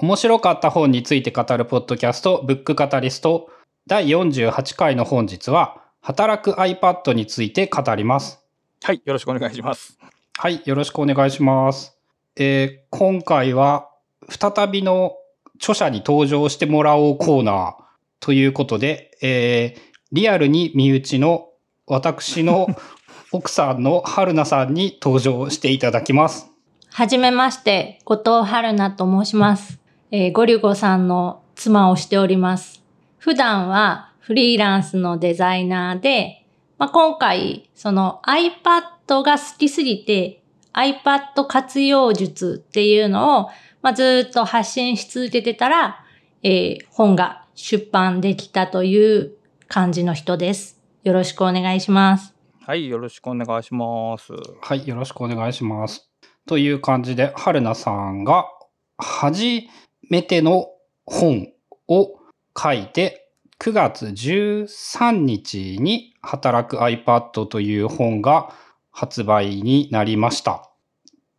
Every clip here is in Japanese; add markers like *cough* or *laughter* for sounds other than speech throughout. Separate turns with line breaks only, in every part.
面白かった本について語るポッドキャスト、ブックカタリスト、第48回の本日は、働く iPad について語ります。
はい、よろしくお願いします。
はい、よろしくお願いします。えー、今回は、再びの著者に登場してもらおうコーナーということで、えー、リアルに身内の私の *laughs* 奥さんの春菜さんに登場していただきます。
はじめまして、後藤春菜と申します。えー、ゴリュゴさんの妻をしております。普段はフリーランスのデザイナーで、まあ、今回、その iPad が好きすぎて iPad 活用術っていうのを、まあ、ずっと発信し続けてたら、えー、本が出版できたという感じの人です。よろしくお願いします。
はい、よろしくお願いします。
はい、よろしくお願いします。という感じで、春菜さんが初めての本を書いて、9月13日に働く iPad という本が発売になりました。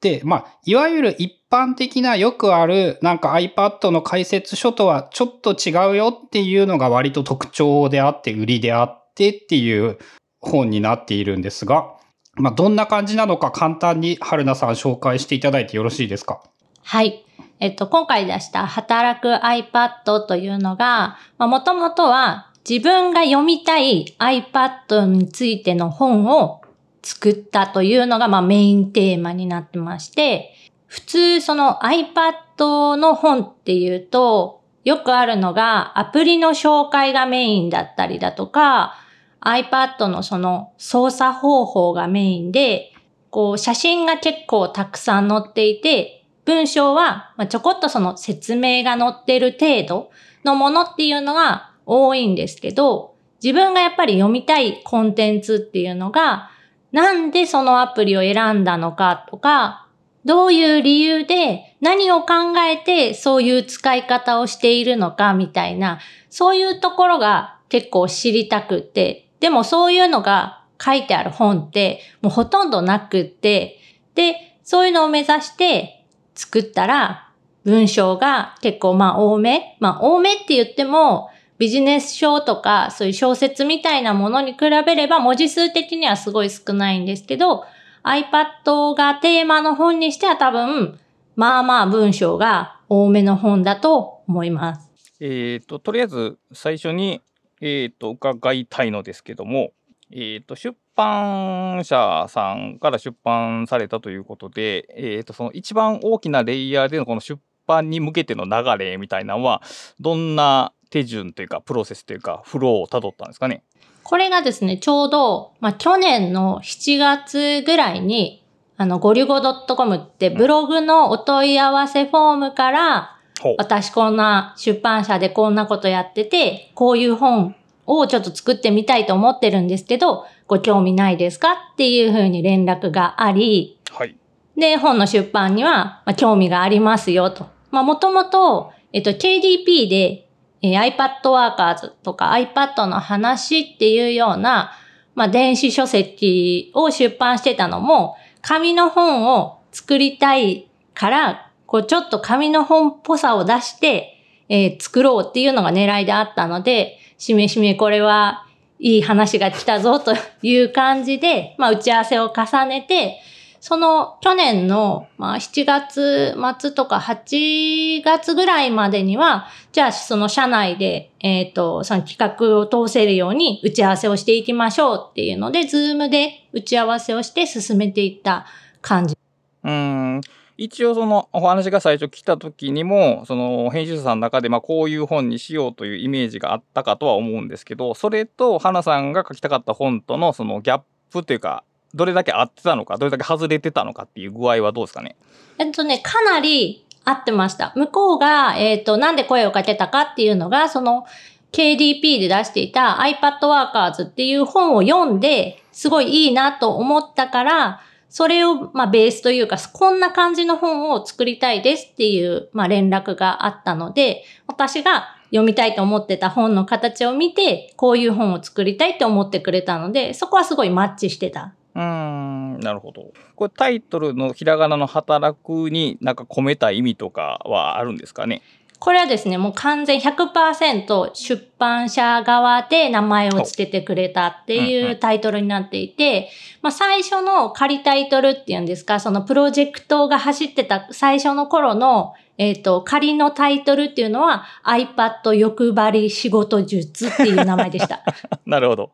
で、まあ、いわゆる一般的なよくあるなんか iPad の解説書とはちょっと違うよっていうのが割と特徴であって売りであってっていう本になっているんですが、まあ、どんな感じなのか簡単に春菜さん紹介していただいてよろしいですか？
はい。えっと、今回出した働く iPad というのが、もともとは自分が読みたい iPad についての本を作ったというのが、まあ、メインテーマになってまして、普通その iPad の本っていうと、よくあるのがアプリの紹介がメインだったりだとか、iPad のその操作方法がメインで、こう写真が結構たくさん載っていて、文章はまちょこっとその説明が載ってる程度のものっていうのが多いんですけど、自分がやっぱり読みたいコンテンツっていうのが、なんでそのアプリを選んだのかとか、どういう理由で何を考えてそういう使い方をしているのかみたいな、そういうところが結構知りたくて、でもそういうのが書いてある本ってもうほとんどなくって、で、そういうのを目指して作ったら文章が結構まあ多め。まあ多めって言ってもビジネス書とかそういう小説みたいなものに比べれば文字数的にはすごい少ないんですけど、iPad がテーマの本にしては多分、まあまあ文章が多めの本だと思います。
えっ、と、とりあえず最初にえっ、ー、と、伺いたいのですけども、えっ、ー、と、出版社さんから出版されたということで、えっ、と、その一番大きなレイヤーでのこの出版に向けての流れみたいなのは、どんな手順というか、プロセスというか、フローをたどったんですかね？
これがですね、ちょうど、まあ、去年の7月ぐらいに、あの、ゴリュゴ .com ってブログのお問い合わせフォームから、私こんな出版社でこんなことやってて、こういう本をちょっと作ってみたいと思ってるんですけど、ご興味ないですかっていうふうに連絡があり、
はい。
で、本の出版には、まあ、興味がありますよと。まあ、もともと、えっと、KDP で、えー、iPad Workers とか iPad の話っていうような、まあ、電子書籍を出版してたのも、紙の本を作りたいから、こうちょっと紙の本っぽさを出して、えー、作ろうっていうのが狙いであったので、しめしめこれはいい話が来たぞという感じで、まあ打ち合わせを重ねて、その去年の、まあ、7月末とか8月ぐらいまでには、じゃあその社内で、えっ、ー、と、その企画を通せるように打ち合わせをしていきましょうっていうので、ズームで打ち合わせをして進めていった感じ。
うん。一応そのお話が最初来た時にもその編集者さんの中でまあこういう本にしようというイメージがあったかとは思うんですけどそれと花さんが書きたかった本とのそのギャップというかどれだけ合ってたのかどれだけ外れてたのかっていう具合はどうですかね？
えっとねかなり合ってました。向こうが、えっ、ー、と、なんで声をかけたかっていうのが、その、KDP で出していた iPad Workers っていう本を読んで、すごいいいなと思ったから、それを、まあ、ベースというか、こんな感じの本を作りたいですっていう、まあ、連絡があったので、私が読みたいと思ってた本の形を見て、こういう本を作りたいって思ってくれたので、そこはすごいマッチしてた
うん、なるほど。これタイトルのひらがなの働くになんか込めた意味とかはあるんですかね？
これはですね、もう完全100%出版社側で名前を付けてくれたって
うん
いううんタイトルになっていて、まあ最初の仮タイトルっていうんですか、そのプロジェクトが走ってた最初の頃の、えっ、と、仮のタイトルっていうのは iPad 欲張り仕事術っていう名前でした。*laughs*
なるほど。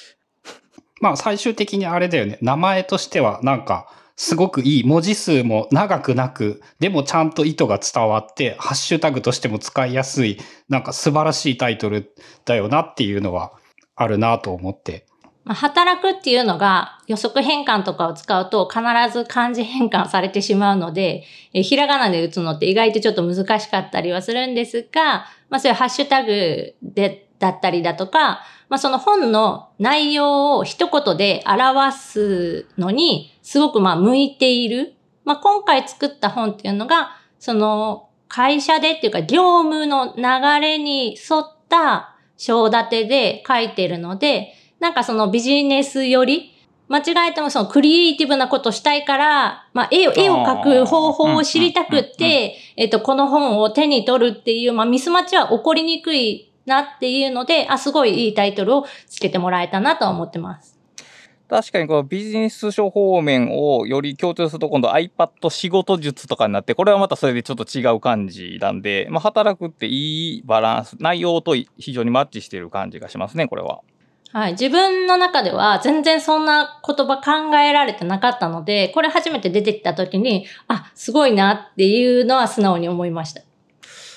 *laughs*
まあ最終的にあれだよね。名前としてはなんか、すごくいい。文字数も長くなく、でもちゃんと意図が伝わって、ハッシュタグとしても使いやすい、なんか素晴らしいタイトルだよなっていうのはあるなと思って。
まあ、働くっていうのが予測変換とかを使うと必ず漢字変換されてしまうので、えひらがなで打つのって意外とちょっと難しかったりはするんですが、まあそういうハッシュタグで、だったりだとか、まあその本の内容を一言で表すのにすごくまあ向いている。まあ今回作った本っていうのが、その会社でっていうか業務の流れに沿った章立てで書いてるので、なんかそのビジネスより、間違えてもそのクリエイティブなことしたいから、まあ絵を、絵を描く方法を知りたくって、えっと、この本を手に取るっていう、まあミスマッチは起こりにくいなっていうので、あ、すごいいいタイトルをつけてもらえたなとは思ってます。
確かにこのビジネス書方面をより強調すると今度 iPad 仕事術とかになってこれはまたそれでちょっと違う感じなんで、まあ、働くっていいバランス内容と非常にマッチしている感じがしますねこれは。
はい。自分の中では全然そんな言葉考えられてなかったので、これ初めて出てきた時に、あ、すごいなっていうのは素直に思いました。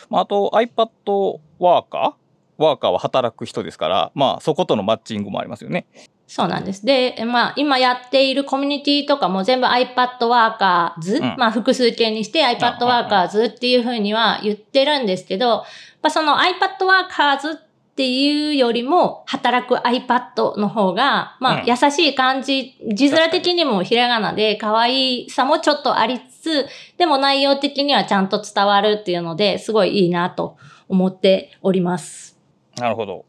まあ、あと iPad ワーカーワーカーは働く人ですから、まあそことのマッチングもありますよね。
そうなんです。で、まあ、今やっているコミュニティとかも全部 iPad ワーカーズ、
うん
まあ、複数形にして iPad ワーカーズっていうふうには言ってるんですけど、まあ、その iPad ワーカーズっていうよりも、働く iPad の方が、まあ、
うん
優しい感じ、字面的にもひらがなで可愛さもちょっとありつつ、でも内容的にはちゃんと伝わるっていうので、すごいいいなと思っております。
なるほど。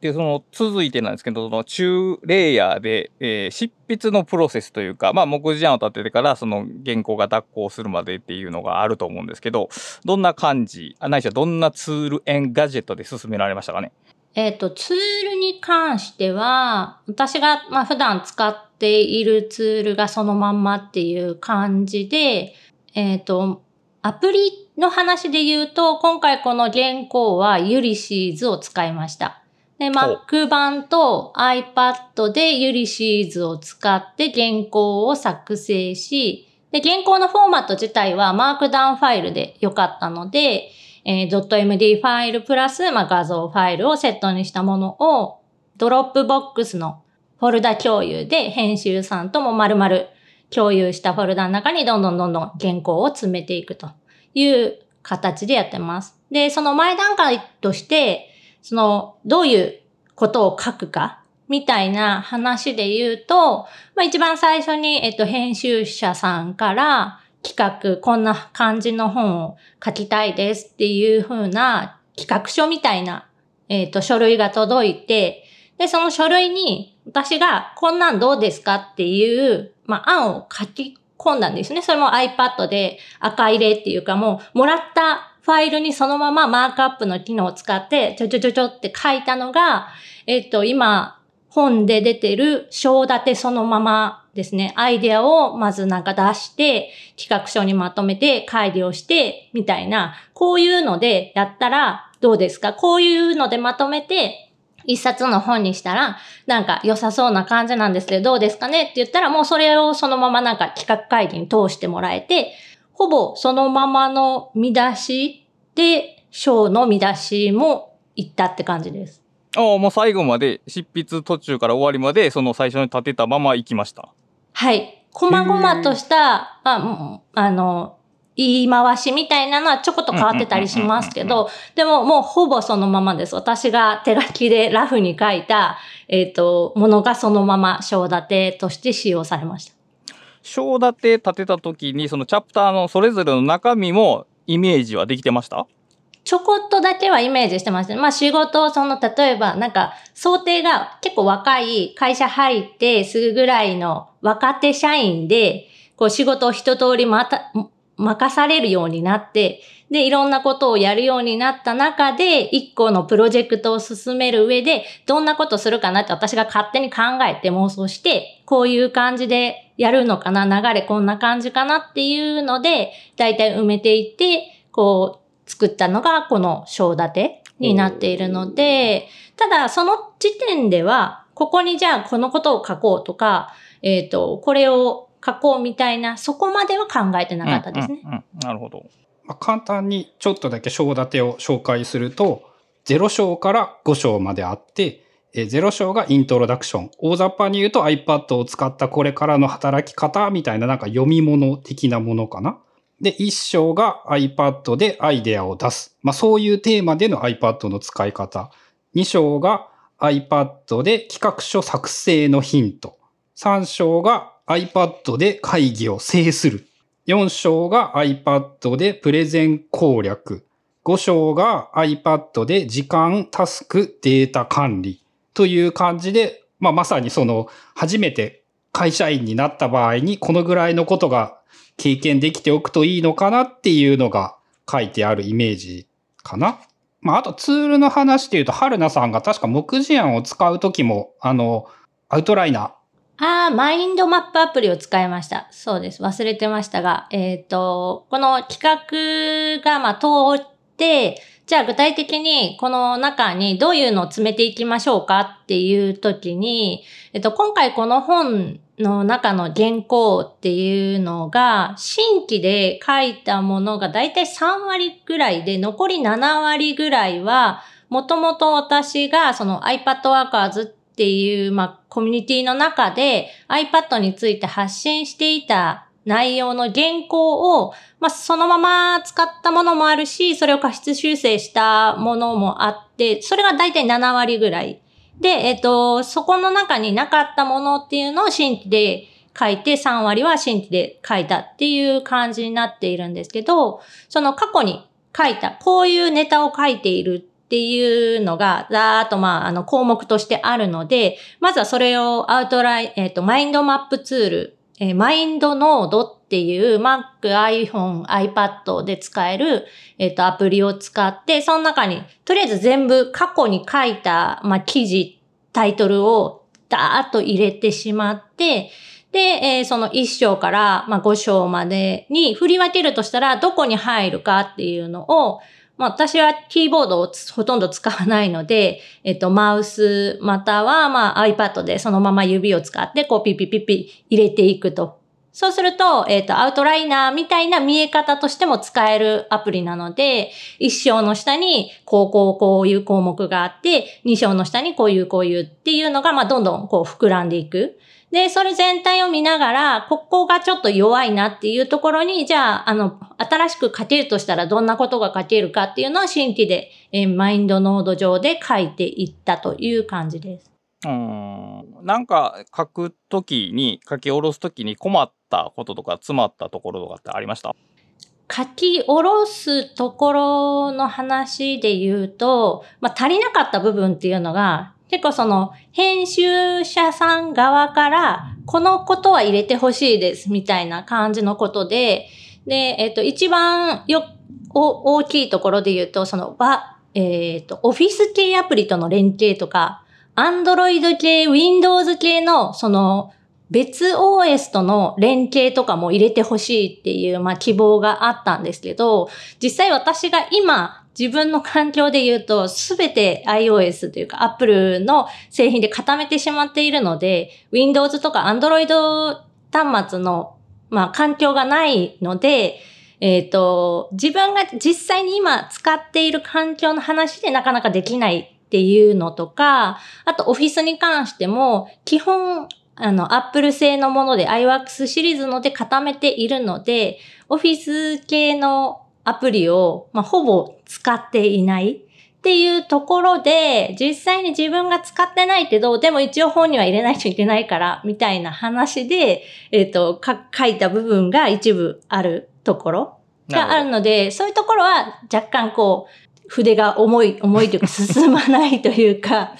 で、その続いてなんですけど、その中レイヤーで、えー執筆のプロセスというか、まあ目次案を立ててからその原稿が脱稿するまでっていうのがあると思うんですけど、どんな感じ、あないしはどんなツールやガジェットで進められましたかね？
えっ、と、ツールに関しては、私が、まあ、普段使っているツールがそのまんまっていう感じで、えっ、と、アプリの話で言うと、今回この原稿は Ulysses を使いました。で、Mac 版と iPad でユリシーズを使って原稿を作成し、で、原稿のフォーマット自体は Markdown ファイルで良かったので、えー .md ファイルプラス、まあ、画像ファイルをセットにしたものを、 Dropbox のフォルダ共有で編集さんとも丸々共有したフォルダの中にどんどんどんどん原稿を詰めていくという形でやってます。で、その前段階として、その、どういうことを書くか、みたいな話で言うと、まあ一番最初に、えっと、編集者さんから企画、こんな感じの本を書きたいですっていう風な企画書みたいな、えっと、書類が届いて、で、その書類に私がこんなんどうですかっていう、まあ案を書き込んだんですね。それも iPad で赤入れっていうかもう、もらったファイルにそのままマークアップの機能を使って、ちょちょちょちょって書いたのが、えっと、今、本で出てる章立てそのままですね、アイデアをまずなんか出して、企画書にまとめて改良して、みたいな、こういうのでやったらどうですか？こういうのでまとめて、一冊の本にしたら、なんか良さそうな感じなんですけど、どうですかねって言ったら、もうそれをそのままなんか企画会議に通してもらえて、ほぼそのままの見出しで、章の見出しもいったって感じです。
ああ、もう最後まで執筆途中から終わりまでその最初に立てたまま行きました。
はい。こまごまとした、あ、うんあの、言い回しみたいなのはちょこっと変わってたりしますけど、でももうほぼそのままです。私が手書きでラフに書いた、えっ、と、ものがそのまま章立てとして使用されました。
章立て立てた時にそのチャプターのそれぞれの中身もイメージはできてました？
直ちょこっとだけはイメージしてました。まあ仕事をその、例えばなんか想定が結構若い会社入ってすぐぐらいの若手社員で、こう仕事を一通りまた、任されるようになって、で、いろんなことをやるようになった中で、一個のプロジェクトを進める上で、どんなことするかなって私が勝手に考えて妄想して、こういう感じでやるのかな、流れこんな感じかなっていうので、だいたい埋めていって、こう、作ったのがこの章立てになっているので、ただその時点では、ここにじゃあこのことを書こうとか、えっ、ー、と、これを書こうみたいな、そこまでは考えてなかったですね。
うんうんうん、なるほど。
まあ、簡単にちょっとだけ章立てを紹介すると、0章から5章まであって、え0章がイントロダクション。大雑把に言うと iPad を使ったこれからの働き方みたいななんか読み物的なものかな。で、1章が iPad でアイデアを出す。まあそういうテーマでの iPad の使い方。2章が iPad で企画書作成のヒント。3章が iPad で会議を制する。4章が iPad でプレゼン攻略。5章が iPad で時間、タスク、データ管理という感じで、まあまさにその初めて会社員になった場合にこのぐらいのことが経験できておくといいのかなっていうのが書いてあるイメージかな。まああとツールの話で言うと、春菜さんが確か目次案を使うときも、あの、アウトライナー、
ああ、マインドマップアプリを使いました。そうです。忘れてましたが、えっ、ー、と、この企画が、まあ、通って、じゃあ具体的にこの中にどういうのを詰めていきましょうかっていう時に、えっと、今回この本の中の原稿っていうのが、新規で書いたものがだいたい3割ぐらいで、残り7割ぐらいは、もともと私がその iPad Workers っっていう、まあ、コミュニティの中で iPad について発信していた内容の原稿を、まあ、そのまま使ったものもあるし、それを過失修正したものもあって、それが大体7割ぐらい。で、えっ、と、そこの中になかったものっていうのを新規で書いて、3割は新規で書いたっていう感じになっているんですけど、その過去に書いた、こういうネタを書いているっていうのが、ざーっとまあ、あの、項目としてあるので、まずはそれをアウトライン、えっ、ー、と、マインドマップツール、えー、マインドノードっていう Mac、iPhone、iPad で使える、えっ、ー、と、アプリを使って、その中に、とりあえず全部過去に書いた、まあ、記事、タイトルをダーッと入れてしまって、で、えー、その1章から、まあ、5章までに振り分けるとしたら、どこに入るかっていうのを、まあ、私はキーボードをほとんど使わないので、えっと、マウスまたは、まあ、iPad でそのまま指を使って、こう、ピピピピ入れていくと。そうすると、えっ、と、アウトライナーみたいな見え方としても使えるアプリなので、一章の下に、こう、こう、こういう項目があって、二章の下にこういう、こういうっていうのが、まあ、どんどんこう膨らんでいく。で、それ全体を見ながら、ここがちょっと弱いなっていうところに、じゃあ、あの、新しく書けるとしたらどんなことが書けるかっていうのを新規で、えー、マインドノード上で書いていったという感じです。
うん。なんか書くときに、書き下ろすときに困ったこととか詰まったところとかってありました？
書き下ろすところの話で言うと、まあ、足りなかった部分っていうのが、結構その編集者さん側からこのことは入れてほしいですみたいな感じのことで、で、えっ、と、一番よ、大きいところで言うと、その、ば、えっ、と、オフィス系アプリとの連携とか、アンドロイド系、Windows 系の、その、別 OS との連携とかも入れてほしいっていう、まあ、希望があったんですけど、実際私が今自分の環境で言うと、すべて iOS というか Apple の製品で固めてしまっているので、Windows とか Android 端末の、まあ、環境がないので、えっ、ー、と、自分が実際に今使っている環境の話でなかなかできないっていうのとか、あと Office に関しても、基本、あの、Apple 製のもので iWorks シリーズので固めているので、Office 系のアプリを、まあ、ほぼ使っていないっていうところで、実際に自分が使ってないけど、でも一応本には入れないといけないから、みたいな話で、えっ、ー、と、書いた部分が一部あるところがあるので、そういうところは若干こう、筆が重い、重いというか *laughs* 進まないというか、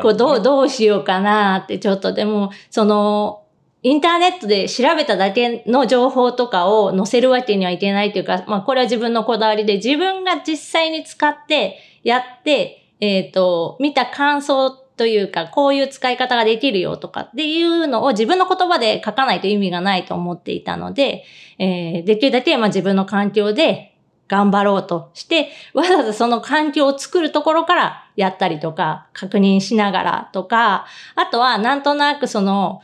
こうどう、どうしようかなってちょっとでも、その、インターネットで調べただけの情報とかを載せるわけにはいけないというか、まあこれは自分のこだわりで自分が実際に使ってやって、えっ、ー、と、見た感想というか、こういう使い方ができるよとかっていうのを自分の言葉で書かないと意味がないと思っていたので、えー、できるだけまあ自分の環境で頑張ろうとして、わざわざその環境を作るところからやったりとか、確認しながらとか、あとはなんとなくその、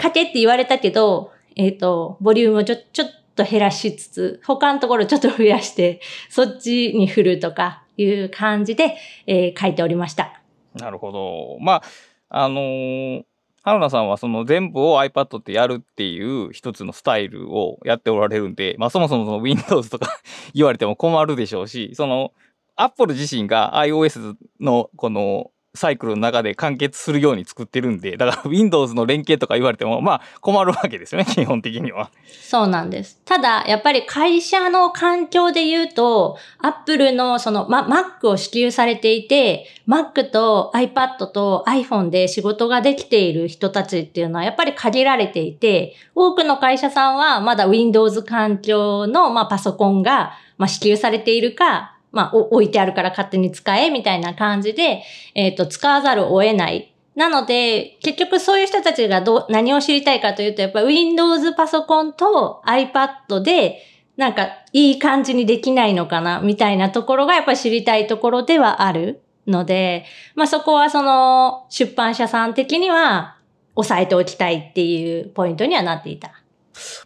書けって言われたけど、えっ、ー、と、ボリュームをちょ、ちょっと減らしつつ、他のところちょっと増やして、*laughs* そっちに振るとかいう感じで、えー、書いておりました。
なるほど。まあ、あのー、春菜さんはその全部を iPad ってやるっていう一つのスタイルをやっておられるんで、まあそもそもその Windows とか *laughs* 言われても困るでしょうし、その Apple 自身が iOS のこのサイクルの中で完結するように作ってるんで、だから *laughs* Windows の連携とか言われても、まあ困るわけですよね、*laughs* 基本的には。
そうなんです。ただ、やっぱり会社の環境で言うと、Apple のその、ま、Mac を支給されていて、Mac と iPad と iPhone で仕事ができている人たちっていうのはやっぱり限られていて、多くの会社さんはまだ Windows 環境の、まあ、パソコンが、まあ、支給されているか、まあ、置いてあるから勝手に使え、みたいな感じで、えっ、ー、と、使わざるを得ない。なので、結局そういう人たちがど、何を知りたいかというと、やっぱ Windows パソコンと iPad で、なんか、いい感じにできないのかな、みたいなところがやっぱ知りたいところではあるので、まあそこはその、出版社さん的には、押さえておきたいっていうポイントにはなっていた。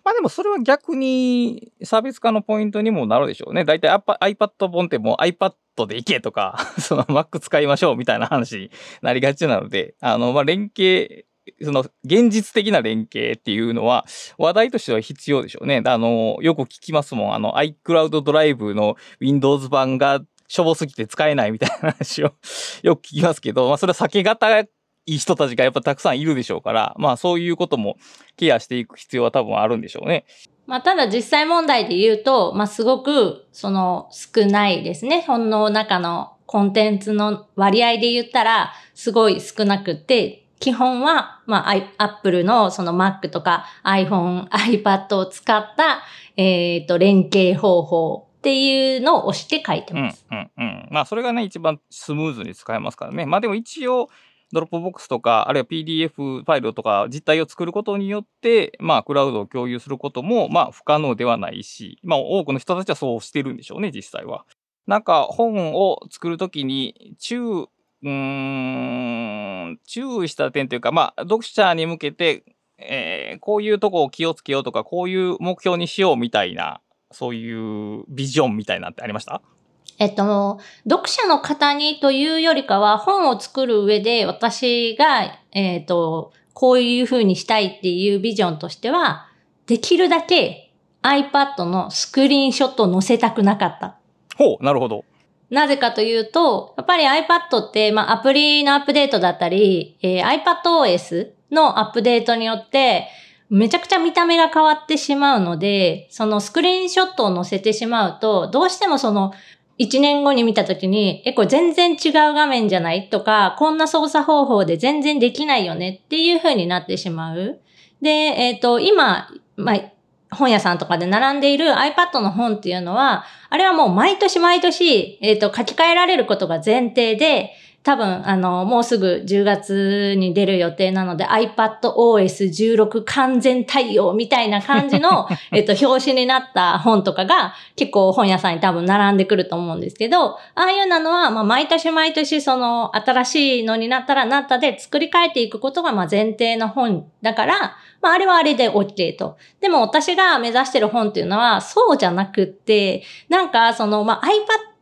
まあでもそれは逆に差別化のポイントにもなるでしょうね。だいたい iPad 本ってもう iPad でいけとか、*laughs* その Mac 使いましょうみたいな話になりがちなので、あの、まあ連携、その現実的な連携っていうのは話題としては必要でしょうね。あの、よく聞きますもん。あの iCloud ドライブの Windows 版がしょぼすぎて使えないみたいな話を *laughs* よく聞きますけど、まあそれは避け方いい人たちがやっぱたくさんいるでしょうから、まあそういうこともケアしていく必要は多分あるんでしょうね。
まあただ実際問題で言うと、まあすごくその少ないですね。本の中のコンテンツの割合で言ったらすごい少なくて、基本は、まあ、Apple のその Mac とか iPhone、iPad を使った、えっ、ー、と、連携方法っていうのを押して書いてます。
うん、うん、うん。まあ、それがね、一番スムーズに使えますからね。まあ、でも一応、 Dropbox とか、あるいは PDF ファイルとか実態を作ることによって、まあ、クラウドを共有することも、まあ、不可能ではないし、まあ、多くの人たちはそうしてるんでしょうね、実際は。なんか、本を作るときに、注、うん、注意した点というか、まあ、読者に向けて、えー、こういうとこを気をつけようとか、こういう目標にしようみたいな、そういうビジョンみたいなってありました？
えっと、読者の方にというよりかは、本を作る上で私が、えっと、こういう風にしたいっていうビジョンとしては、できるだけ iPad のスクリーンショットを載せたくなかった。
ほう、なるほど。
なぜかというと、やっぱり iPad って、まあ、アプリのアップデートだったり、えー、iPadOS のアップデートによって、めちゃくちゃ見た目が変わってしまうので、そのスクリーンショットを載せてしまうと、どうしてもその1年後に見たときに、え、これ全然違う画面じゃないとか、こんな操作方法で全然できないよねっていう風になってしまう。で、えっ、ー、と、今、まあ、本屋さんとかで並んでいる iPad の本っていうのは、あれはもう毎年毎年、えっ、ー、と、書き換えられることが前提で、多分、あの、もうすぐ10月に出る予定なので iPadOS16 完全対応みたいな感じの、*laughs* えっと、表紙になった本とかが結構本屋さんに多分並んでくると思うんですけど、ああいうのは、まあ、毎年毎年その新しいのになったらなったで作り変えていくことが、まあ、前提の本だから、まあ、あれはあれで OK と。でも私が目指してる本っていうのは、そうじゃなくって、なんか、その、まあ、iPad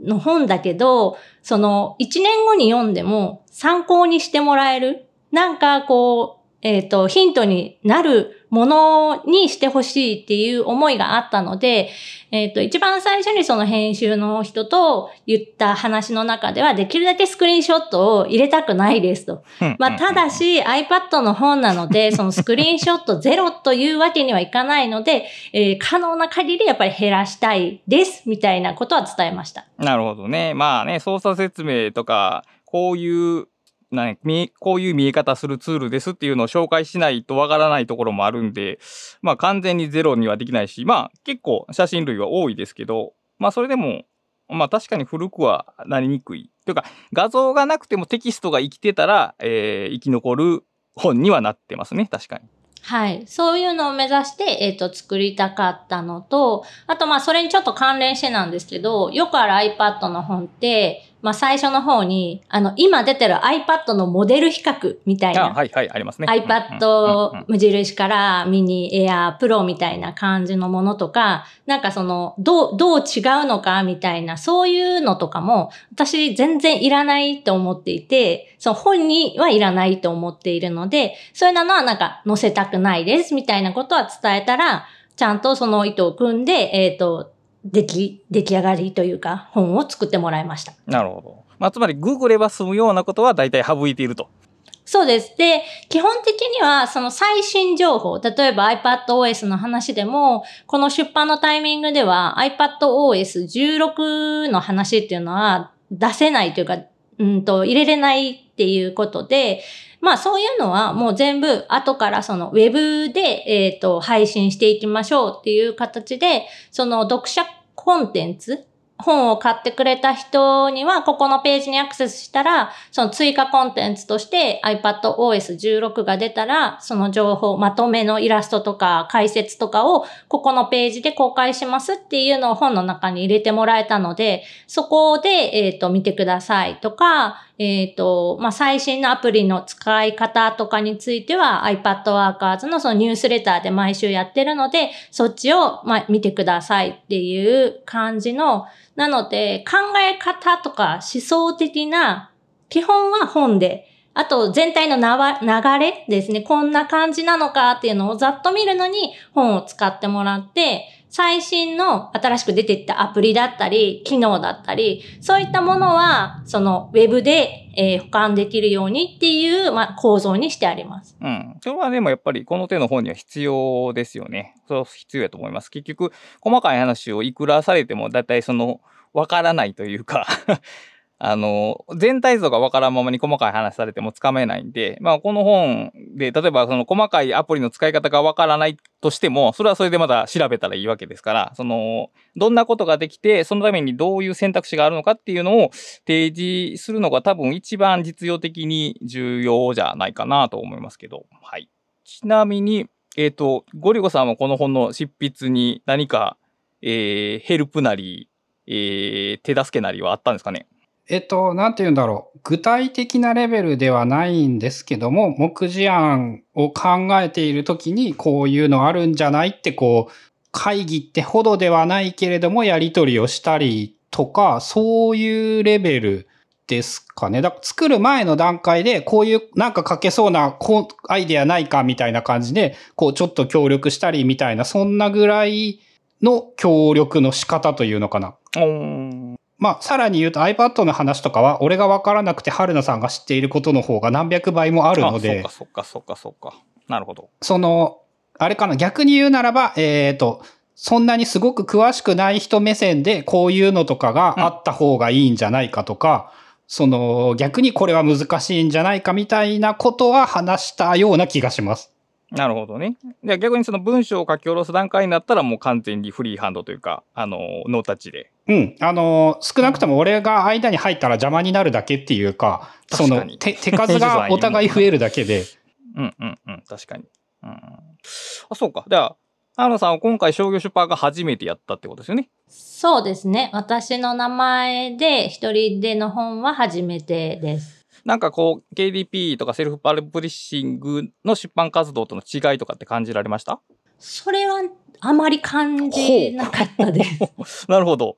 の本だけど、その、一年後に読んでも参考にしてもらえる。なんかこう、えっ、と、ヒントになるものにしてほしいっていう思いがあったので、えっ、と、一番最初にその編集の人と言った話の中では、できるだけスクリーンショットを入れたくないですと。まあ、ただし iPad の本なので、そ *laughs* のスクリーンショットゼロというわけにはいかないので、えー可能な限りやっぱり減らしたいです、みたいなことは伝えました。
なるほどね。まあね、操作説明とか、こういう、な見こういう見え方するツールですっていうのを紹介しないとわからないところもあるんで、まあ完全にゼロにはできないし、まあ結構写真類は多いですけど、まあそれでも、まあ確かに古くはなりにくい。というか、画像がなくてもテキストが生きてたら、えー生き残る本にはなってますね、確かに。
はい。そういうのを目指して、えっ、と、作りたかったのと、あと、まあ、それにちょっと関連してなんですけど、よくある iPad の本って、まあ、最初の方に、あの、今出てる iPad のモデル比較みたいな。
あはいはい、ありますね。
iPad 無印からミニエアプロみたいな感じのものとか、なんかその、どう、どう違うのかみたいな、そういうのとかも、私全然いらないと思っていて、その本にはいらないと思っているので、そういうのはなんか載せたくないですみたいなことは伝えたら、ちゃんとその意図を組んで、えっ、と、出来、出来上がりというか、本を作ってもらいました。
なるほど。まあつまり、ググれば済むようなことは大体省いていると。
そうです。で、基本的にはその最新情報、例えば iPadOS の話でも、この出版のタイミングでは iPadOS16 の話っていうのは出せないというか、うんと、入れれないっていうことで、まあそういうのはもう全部後からそのウェブで、えっ、と、配信していきましょうっていう形で、その読者コンテンツ、本を買ってくれた人には、ここのページにアクセスしたら、その追加コンテンツとして iPadOS16 が出たら、その情報、まとめのイラストとか解説とかを、ここのページで公開しますっていうのを本の中に入れてもらえたので、そこで、えっ、と、見てくださいとか、えっ、と、まあ、最新のアプリの使い方とかについては iPad Workers のそのニュースレターで毎週やってるので、そっちを、ま、見てくださいっていう感じの、なので、考え方とか思想的な、基本は本で、あと全体のなわ流れですね。こんな感じなのかっていうのをざっと見るのに本を使ってもらって、最新の新しく出てったアプリだったり、機能だったり、そういったものは、そのウェブで、えー保管できるようにっていう、まあ、構造にしてあります。
うん。それはでもやっぱりこの手の方には必要ですよね。それは必要やと思います。結局、細かい話をいくらされても、だいたいその、わからないというか、あの、全体像がわからんままに細かい話されてもつかめないんで、まあこの本で、例えばその細かいアプリの使い方がわからないとしても、それはそれでまた調べたらいいわけですから、その、どんなことができて、そのためにどういう選択肢があるのかっていうのを提示するのが多分一番実用的に重要じゃないかなと思いますけど、はい。ちなみに、えっ、と、ゴリゴさんはこの本の執筆に何か、えーヘルプなり、えー手助けなりはあったんですかね？
えっと、なんて言うんだろう。具体的なレベルではないんですけども、目次案を考えているときに、こういうのあるんじゃないって、こう、会議ってほどではないけれども、やり取りをしたりとか、そういうレベルですかね。だから作る前の段階で、こういうなんか書けそうなこうアイデアないかみたいな感じで、こうちょっと協力したりみたいな、そんなぐらいの協力の仕方というのかな。まあ、さらに言うと iPad の話とかは、俺がわからなくて春菜さんが知っていることの方が何百倍もあるので
あ、そっかそっかそっかそっか。なるほど。
その、あれかな、逆に言うならば、えっ、と、そんなにすごく詳しくない人目線で、こういうのとかがあった方がいいんじゃないかとか、その、逆にこれは難しいんじゃないかみたいなことは話したような気がします。
なるほどね。で逆にその文章を書き下ろす段階になったらもう完全にフリーハンドというか、あの、ノータッチで。
うん。あの、少なくとも俺が間に入ったら邪魔になるだけっていうか、その手、手数がお互い増えるだけで、
うんうんうん、確かに。うん。あ、そうか。じゃあ、原野さんは今回商業出版が初めてやったってことですよね。
そうですね。私の名前で一人での本は初めてです。
なんかこう、KDP とかセルフパブリッシングの出版活動との違いとかって感じられました？
それはあまり感じなかったです。*laughs*
なるほど。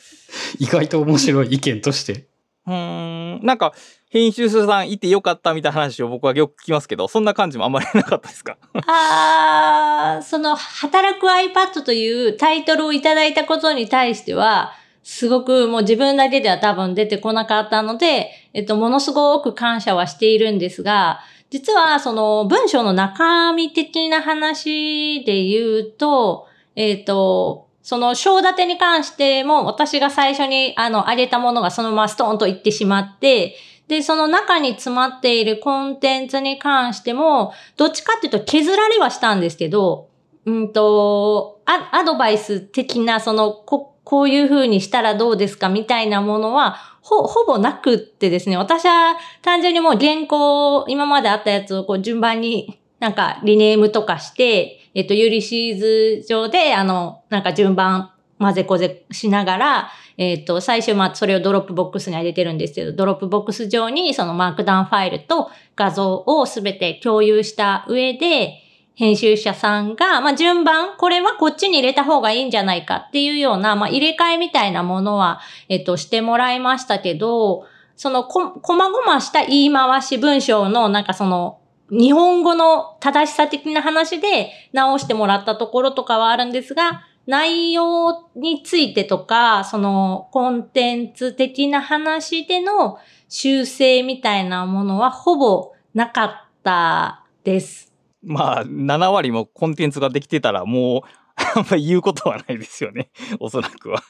*laughs*
意外と面白い意見として。
うーん、なんか編集者さんいてよかったみたいな話を僕はよく聞きますけど、そんな感じもあんまりなかったですか？
あーその、働く iPad というタイトルをいただいたことに対しては、すごくもう自分だけでは多分出てこなかったので、えっと、ものすごく感謝はしているんですが、実はその文章の中身的な話で言うと、えっと、その章立てに関しても私が最初にあの、あげたものがそのままストーンと言ってしまって、で、その中に詰まっているコンテンツに関しても、どっちかっていうと削られはしたんですけど、うんと、アアドバイス的な、その、こ、こういう風にしたらどうですかみたいなものは、ほ、ほぼなくってですね、私は単純にもう原稿、今まであったやつをこう順番になんかリネームとかして、えっと、 Ulysses 上で、あの、なんか順番混ぜこぜしながら、えっ、と、最初、まあ、それを Dropbox に上げてるんですけど、 Dropbox 上にその Markdown ファイルと画像をすべて共有した上で、編集者さんが、まあ、順番、これはこっちに入れた方がいいんじゃないかっていうような、まあ、入れ替えみたいなものは、えっと、してもらいましたけど、そのこ、こまごました言い回し文章の、なんかその、日本語の正しさ的な話で直してもらったところとかはあるんですが、内容についてとか、そのコンテンツ的な話での修正みたいなものはほぼなかったです。
まあ、7割もコンテンツができてたらもう、*laughs* あんまり言うことはないですよね。*laughs* おそらくは。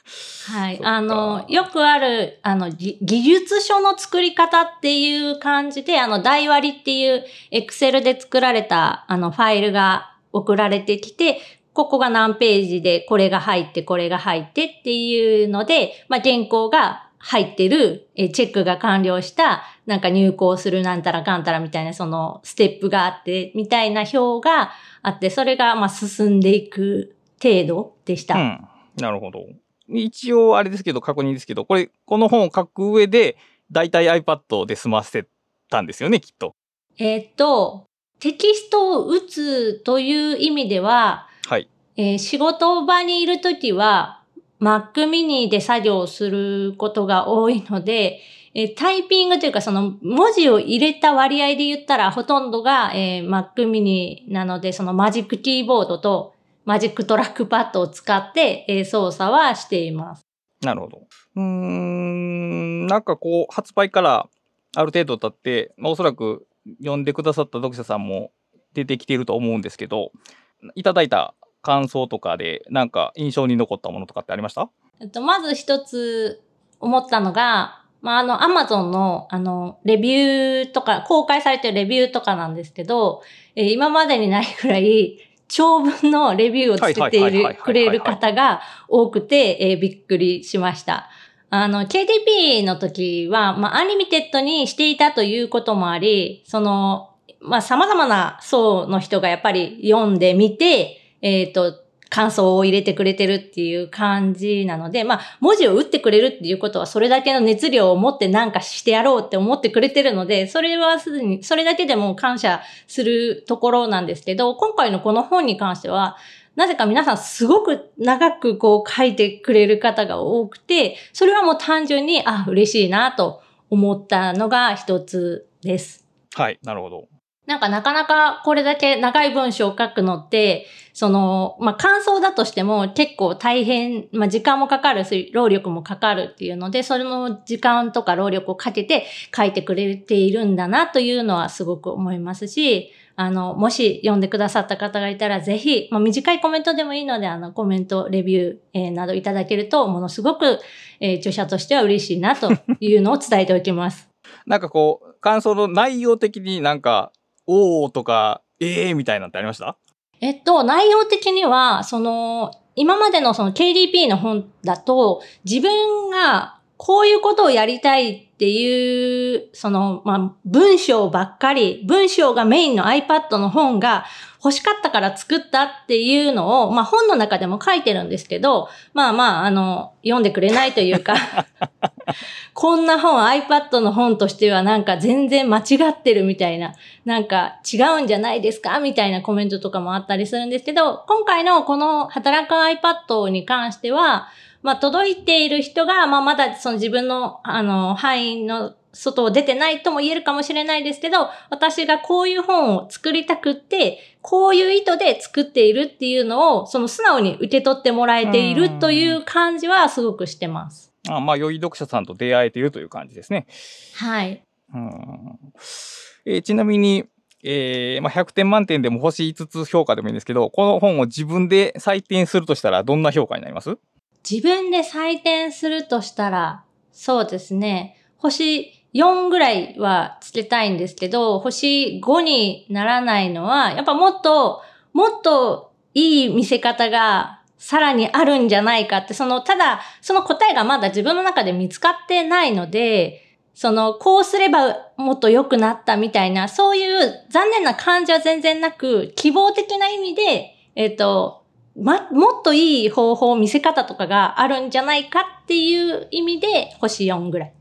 はい。あの、よくある、あの、技術書の作り方っていう感じで、あの、台割りっていうエクセルで作られた、あの、ファイルが送られてきて、ここが何ページで、これが入って、これが入ってっていうので、まあ、原稿が入ってる、えチェックが完了した、なんか入稿するなんたらかんたらみたいな、そのステップがあって、みたいな表があって、それがまあ進んでいく程度でした。う
ん。なるほど。一応あれですけど、確認ですけど、これ、この本を書く上で、だいたい iPad で済ませたんですよね、きっと。
えっと、テキストを打つという意味では、
はい。
えー、仕事場にいるときは、Mac mini で作業することが多いので、えー、タイピングというかその文字を入れた割合で言ったらほとんどが、えー、Mac mini なので、そのマジックキーボードとMagic Trackpad を使って、えー、操作はしています。
なるほど。うーん、なんかこう、発売からある程度経って、まあ、おそらく読んでくださった読者さんも出てきていると思うんですけど、いただいた感想とかで、なんか印象に残ったものとかってありました？
えっと、まず一つ思ったのが、まあ、あの、アマゾンの、あの、レビューとか、公開されてるレビューとかなんですけど、えー、今までにないくらい、長文のレビューを作っている、くれる方が多くて、えー、びっくりしました。あの、KDP の時は、まあ、アンリミテッドにしていたということもあり、その、まあ、様々な層の人がやっぱり読んでみて、えっ、ー、と、感想を入れてくれてるっていう感じなので、まあ、文字を打ってくれるっていうことは、それだけの熱量を持ってなんかしてやろうって思ってくれてるので、それはすでに、それだけでも感謝するところなんですけど、今回のこの本に関しては、なぜか皆さんすごく長くこう書いてくれる方が多くて、それはもう単純に、あ、嬉しいなと思ったのが一つです。
はい、なるほど。
なんかなかなかこれだけ長い文章を書くのって、その、まあ、感想だとしても結構大変、まあ、時間もかかるし、労力もかかるっていうので、それの時間とか労力をかけて書いてくれているんだなというのはすごく思いますし、あの、もし読んでくださった方がいたらぜひ、まあ、短いコメントでもいいので、あの、コメント、レビュー、えー、などいただけると、ものすごく、えー、著者としては嬉しいなというのを伝えておきます。*laughs*
なんかこう、感想の内容的になんか、おーとか、えーみたいなってありました？
えっと、内容的には、その、今までのその KDP の本だと、自分がこういうことをやりたいっていう、その、まあ、文章ばっかり、文章がメインの iPad の本が欲しかったから作ったっていうのを、まあ、本の中でも書いてるんですけど、まあまあ、あの、読んでくれないというか *laughs* *laughs* こんな本 iPad の本としてはなんか全然間違ってるみたいな、なんか違うんじゃないですかみたいなコメントとかもあったりするんですけど、今回のこの働く iPad に関しては、まあ、届いている人が、まあ、まだその自分の、あの、範囲の外を出てないとも言えるかもしれないですけど、私がこういう本を作りたくって、こういう意図で作っているっていうのを、その素直に受け取ってもらえているという感じはすごくしてます。
あまあ、良い読者さんと出会えているという感じですね。
はい。
うんえー、ちなみに、えーまあ、100点満点でも星5つ評価でもいいんですけど、この本を自分で採点するとしたらどんな評価になります？
自分で採点するとしたら、そうですね。星4ぐらいはつけたいんですけど、星5にならないのは、やっぱもっと、もっといい見せ方がさらにあるんじゃないかって、その、ただ、その答えがまだ自分の中で見つかってないので、その、こうすればもっと良くなったみたいな、そういう残念な感じは全然なく、希望的な意味で、えっ、ー、と、ま、もっといい方法、見せ方とかがあるんじゃないかっていう意味で、星4ぐらい。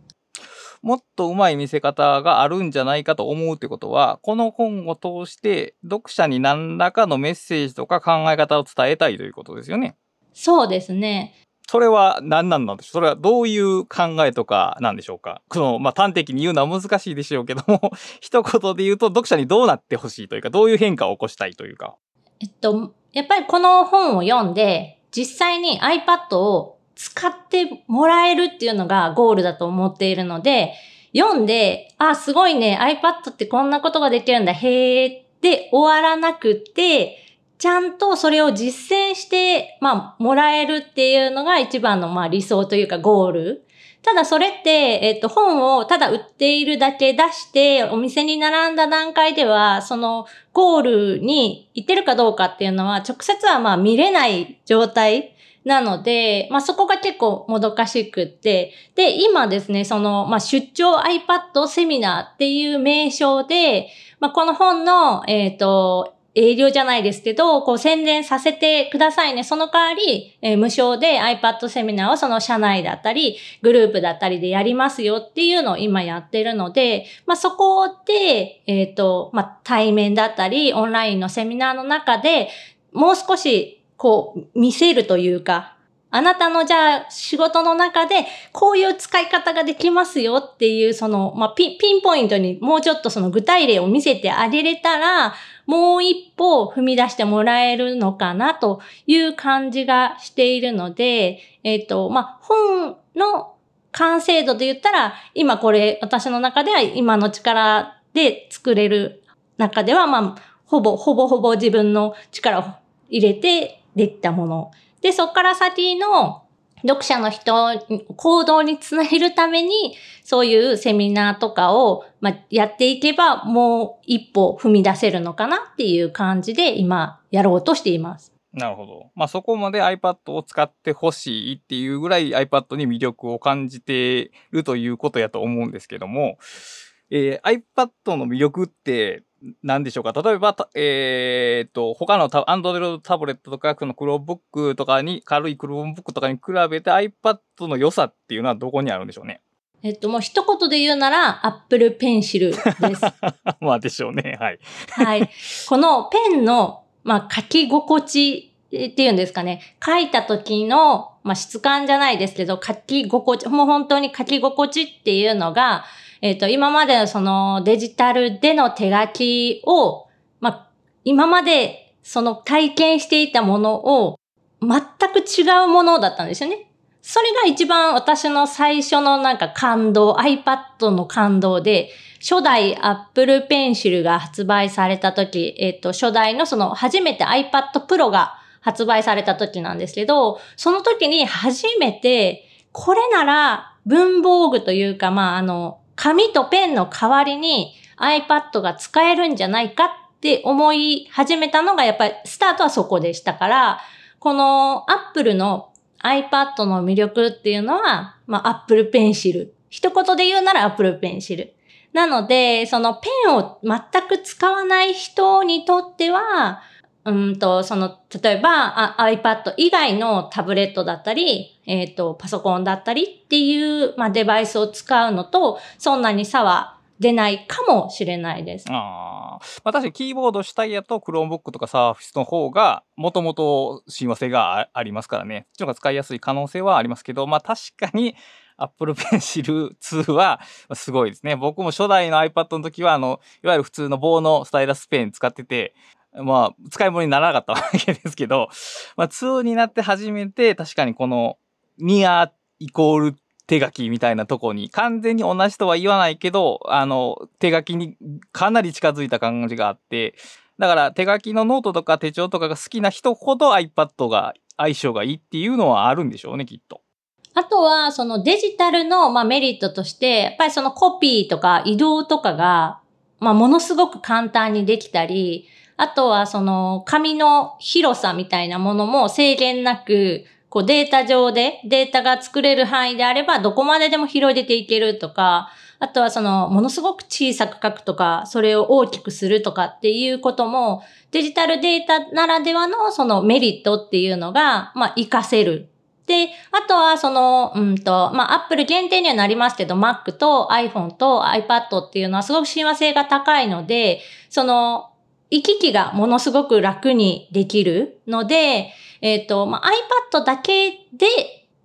もっと上手い見せ方があるんじゃないかと思うってことは、この本を通して読者に何らかのメッセージとか考え方を伝えたいということですよね。
そうですね。
それは何なんなんでしょう？それはどういう考えとかなんでしょうか？この、まあ、端的に言うのは難しいでしょうけども *laughs* 一言で言うと読者にどうなってほしいというか、どういう変化を起こしたいというか。
えっと、やっぱりこの本を読んで、実際に iPad を使ってもらえるっていうのがゴールだと思っているので、読んで、あ、すごいね、iPad ってこんなことができるんだ、へーって終わらなくて、ちゃんとそれを実践して、まあ、もらえるっていうのが一番の、まあ、理想というかゴール。ただそれって、えっと、本をただ売っているだけ出して、お店に並んだ段階では、そのゴールに行ってるかどうかっていうのは、直接はまあ見れない状態なので、まあそこが結構もどかしくって、で、今ですね、その、まあ出張 iPad セミナーっていう名称で、まあこの本の、えっ、ー、と、営業じゃないですけど、こう宣伝させてくださいね。その代わり、えー、無償で iPad セミナーをその社内だったり、グループだったりでやりますよっていうのを今やってるので、まあ、そこで、えっ、ー、と、まあ、対面だったり、オンラインのセミナーの中で、もう少し、こう、見せるというか、あなたのじゃあ仕事の中でこういう使い方ができますよっていうその、まあ、ピンポイントにもうちょっとその具体例を見せてあげれたら、もう一歩踏み出してもらえるのかなという感じがしているので、えっ、ー、と、まあ、本の完成度で言ったら、今これ私の中では今の力で作れる中では、まあ、ほぼ、ほぼほぼ自分の力を入れてできたもの。で、そこから先の読者の人、行動につなげるために、そういうセミナーとかを、まあ、やっていけば、もう一歩踏み出せるのかなっていう感じで、今、やろうとしています。
なるほど。まあ、そこまで iPad を使ってほしいっていうぐらい iPad に魅力を感じてるということやと思うんですけども、えー、iPad の魅力って何でしょうか？例えば、えー、っと、他のアンドロイドタブレットとか、そのクロームブックとかに、軽いクロームブックとかに比べて iPad の良さっていうのはどこにあるんでしょうね？
えっと、もう一言で言うなら、Apple Pencil です。*laughs*
まあでしょうね。はい。
はい。このペンの、まあ、書き心地っていうんですかね。書いた時の、まあ、質感じゃないですけど、書き心地、もう本当に書き心地っていうのが、えっ、ー、と、今までのそのデジタルでの手書きを、まあ、今までその体験していたものを全く違うものだったんですよね。それが一番私の最初のなんか感動、iPad の感動で、初代 Apple Pencil が発売された時、えっ、ー、と、初代のその初めて iPad Pro が発売された時なんですけど、その時に初めて、これなら文房具というか、まあ、あの、紙とペンの代わりに iPad が使えるんじゃないかって思い始めたのがやっぱりスタートはそこでしたから、この Apple の iPad の魅力っていうのは、まあ Apple Pencil。一言で言うなら Apple Pencil。なので、そのペンを全く使わない人にとっては、うんと、その、例えば、iPad 以外のタブレットだったり、えっ、ー、と、パソコンだったりっていう、まあ、デバイスを使うのと、そんなに差は出ないかもしれないです。
あ。まあ確かにキーボード主体やと Chromebook とか Surface の方がもともと親和性がありますからね。そっちの方が使いやすい可能性はありますけど、まあ確かに Apple Pencil 2はすごいですね。僕も初代の iPad の時はあの、いわゆる普通の棒のスタイラスペン使ってて、まあ使い物にならなかったわけですけど、*laughs* まあ2になって初めて確かにこのニアイコール手書きみたいなとこに完全に同じとは言わないけど、あの、手書きにかなり近づいた感じがあって、だから手書きのノートとか手帳とかが好きな人ほど iPad が相性がいいっていうのはあるんでしょうね、きっと。
あとは、そのデジタルの、まあ、メリットとして、やっぱりそのコピーとか移動とかが、まあ、ものすごく簡単にできたり、あとはその紙の広さみたいなものも制限なく、こうデータ上でデータが作れる範囲であればどこまででも広げていけるとか、あとはそのものすごく小さく書くとか、それを大きくするとかっていうことも、デジタルデータならではのそのメリットっていうのが、まあ活かせる。で、あとはその、うんと、まあ、Apple 限定にはなりますけど、Mac と iPhone と iPad っていうのはすごく親和性が高いので、その、行き来がものすごく楽にできるので、えっ、と、まあ、iPad だけで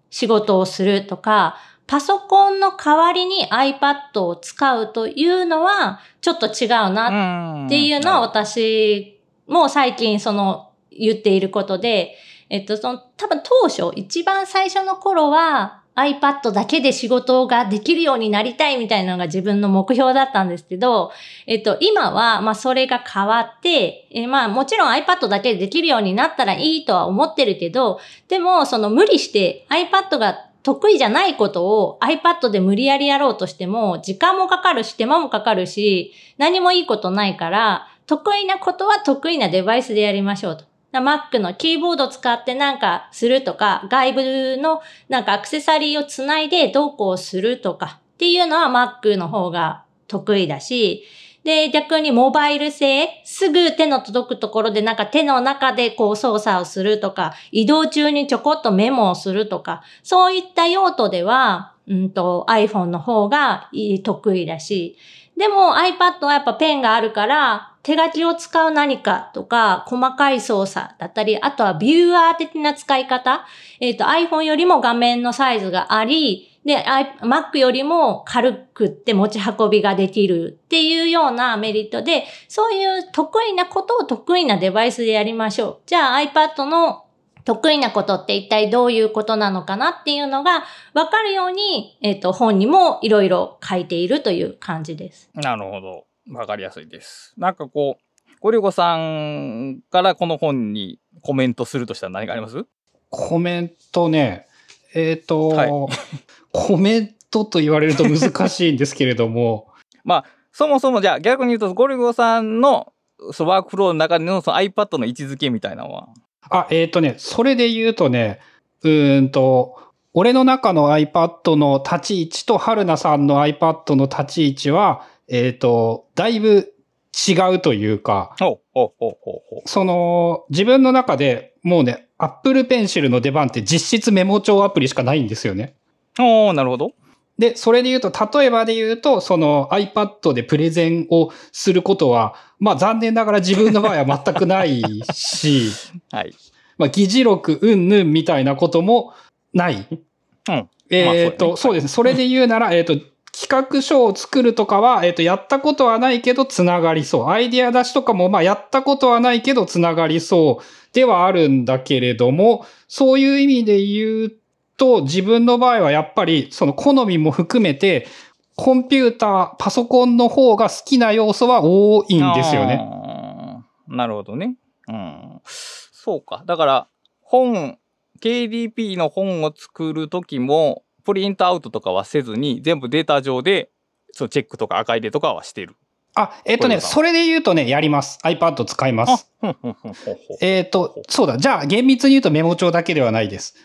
仕事をするとか、パソコンの代わりに iPad を使うというのは、ちょっと違うなっていうのは私も最近その言っていることで、えっと、その多分当初、一番最初の頃は iPad だけで仕事ができるようになりたいみたいなのが自分の目標だったんですけど、えっと、今は、まあ、それが変わって、えまあ、もちろん iPad だけでできるようになったらいいとは思ってるけど、でも、その無理して iPad が得意じゃないことを iPad で無理やりやろうとしても、時間もかかるし、手間もかかるし、何もいいことないから、得意なことは得意なデバイスでやりましょうと。Mac のキーボード使ってなんかするとか、外部のなんかアクセサリーをつないでどうこうするとかっていうのは Mac の方が得意だし、で、逆にモバイル性、すぐ手の届くところでなんか手の中でこう操作をするとか、移動中にちょこっとメモをするとか、そういった用途では、うんと iPhone の方が得意だし、でも iPad はやっぱペンがあるから、手書きを使う何かとか、細かい操作だったり、あとはビューアー的な使い方。えっ、と iPhone よりも画面のサイズがあり、で、Mac よりも軽くって持ち運びができるっていうようなメリットで、そういう得意なことを得意なデバイスでやりましょう。じゃあ iPad の得意なことって一体どういうことなのかなっていうのが分かるように、えっ、と、本にもいろいろ書いているという感じです。
なるほど。わかりやすいです。なんかこう、ゴリゴさんからこの本にコメントするとしたら何があります？
コメントね、えっ、と、
はい *laughs*
コメントと言われると難しいんですけれども、*laughs*
まあ、そもそもじゃあ逆に言うと、ゴリゴさんのそのワークフローの中でのその iPad の位置づけみたいなのは？
あ、えっ、とね、それで言うとね、うーんと、俺の中の iPad の立ち位置と春菜さんの iPad の立ち位置は、えっ、と、だいぶ違うというか。その、自分の中でもうね、Apple Pencil の出番って実質メモ帳アプリしかないんですよね。
おー、なるほど。
で、それで言うと、例えばで言うと、その iPad でプレゼンをすることは、まあ残念ながら自分の場合は全くないし、*laughs*
はい。
まあ議事録うんぬんみたいなこともない。
うん。
えっ、と、
そう
ですね。それで言うなら、えっ、と、企画書を作るとかは、えっ、と、やったことはないけど、つながりそう。アイディア出しとかも、まあ、やったことはないけど、つながりそうではあるんだけれども、そういう意味で言うと、自分の場合はやっぱり、その好みも含めて、コンピューター、パソコンの方が好きな要素は多いんですよね。
ね。なるほどね。うん。そうか。だから、本、KDP の本を作るときも、プリントアウトとかはせずに、全部データ上で、そのチェックとか赤入れとかはしてる。
あ、えっ、とね、それで言うとね、やります。iPad 使います。えっ、と、そうだ。じゃあ、厳密に言うとメモ帳だけではないです。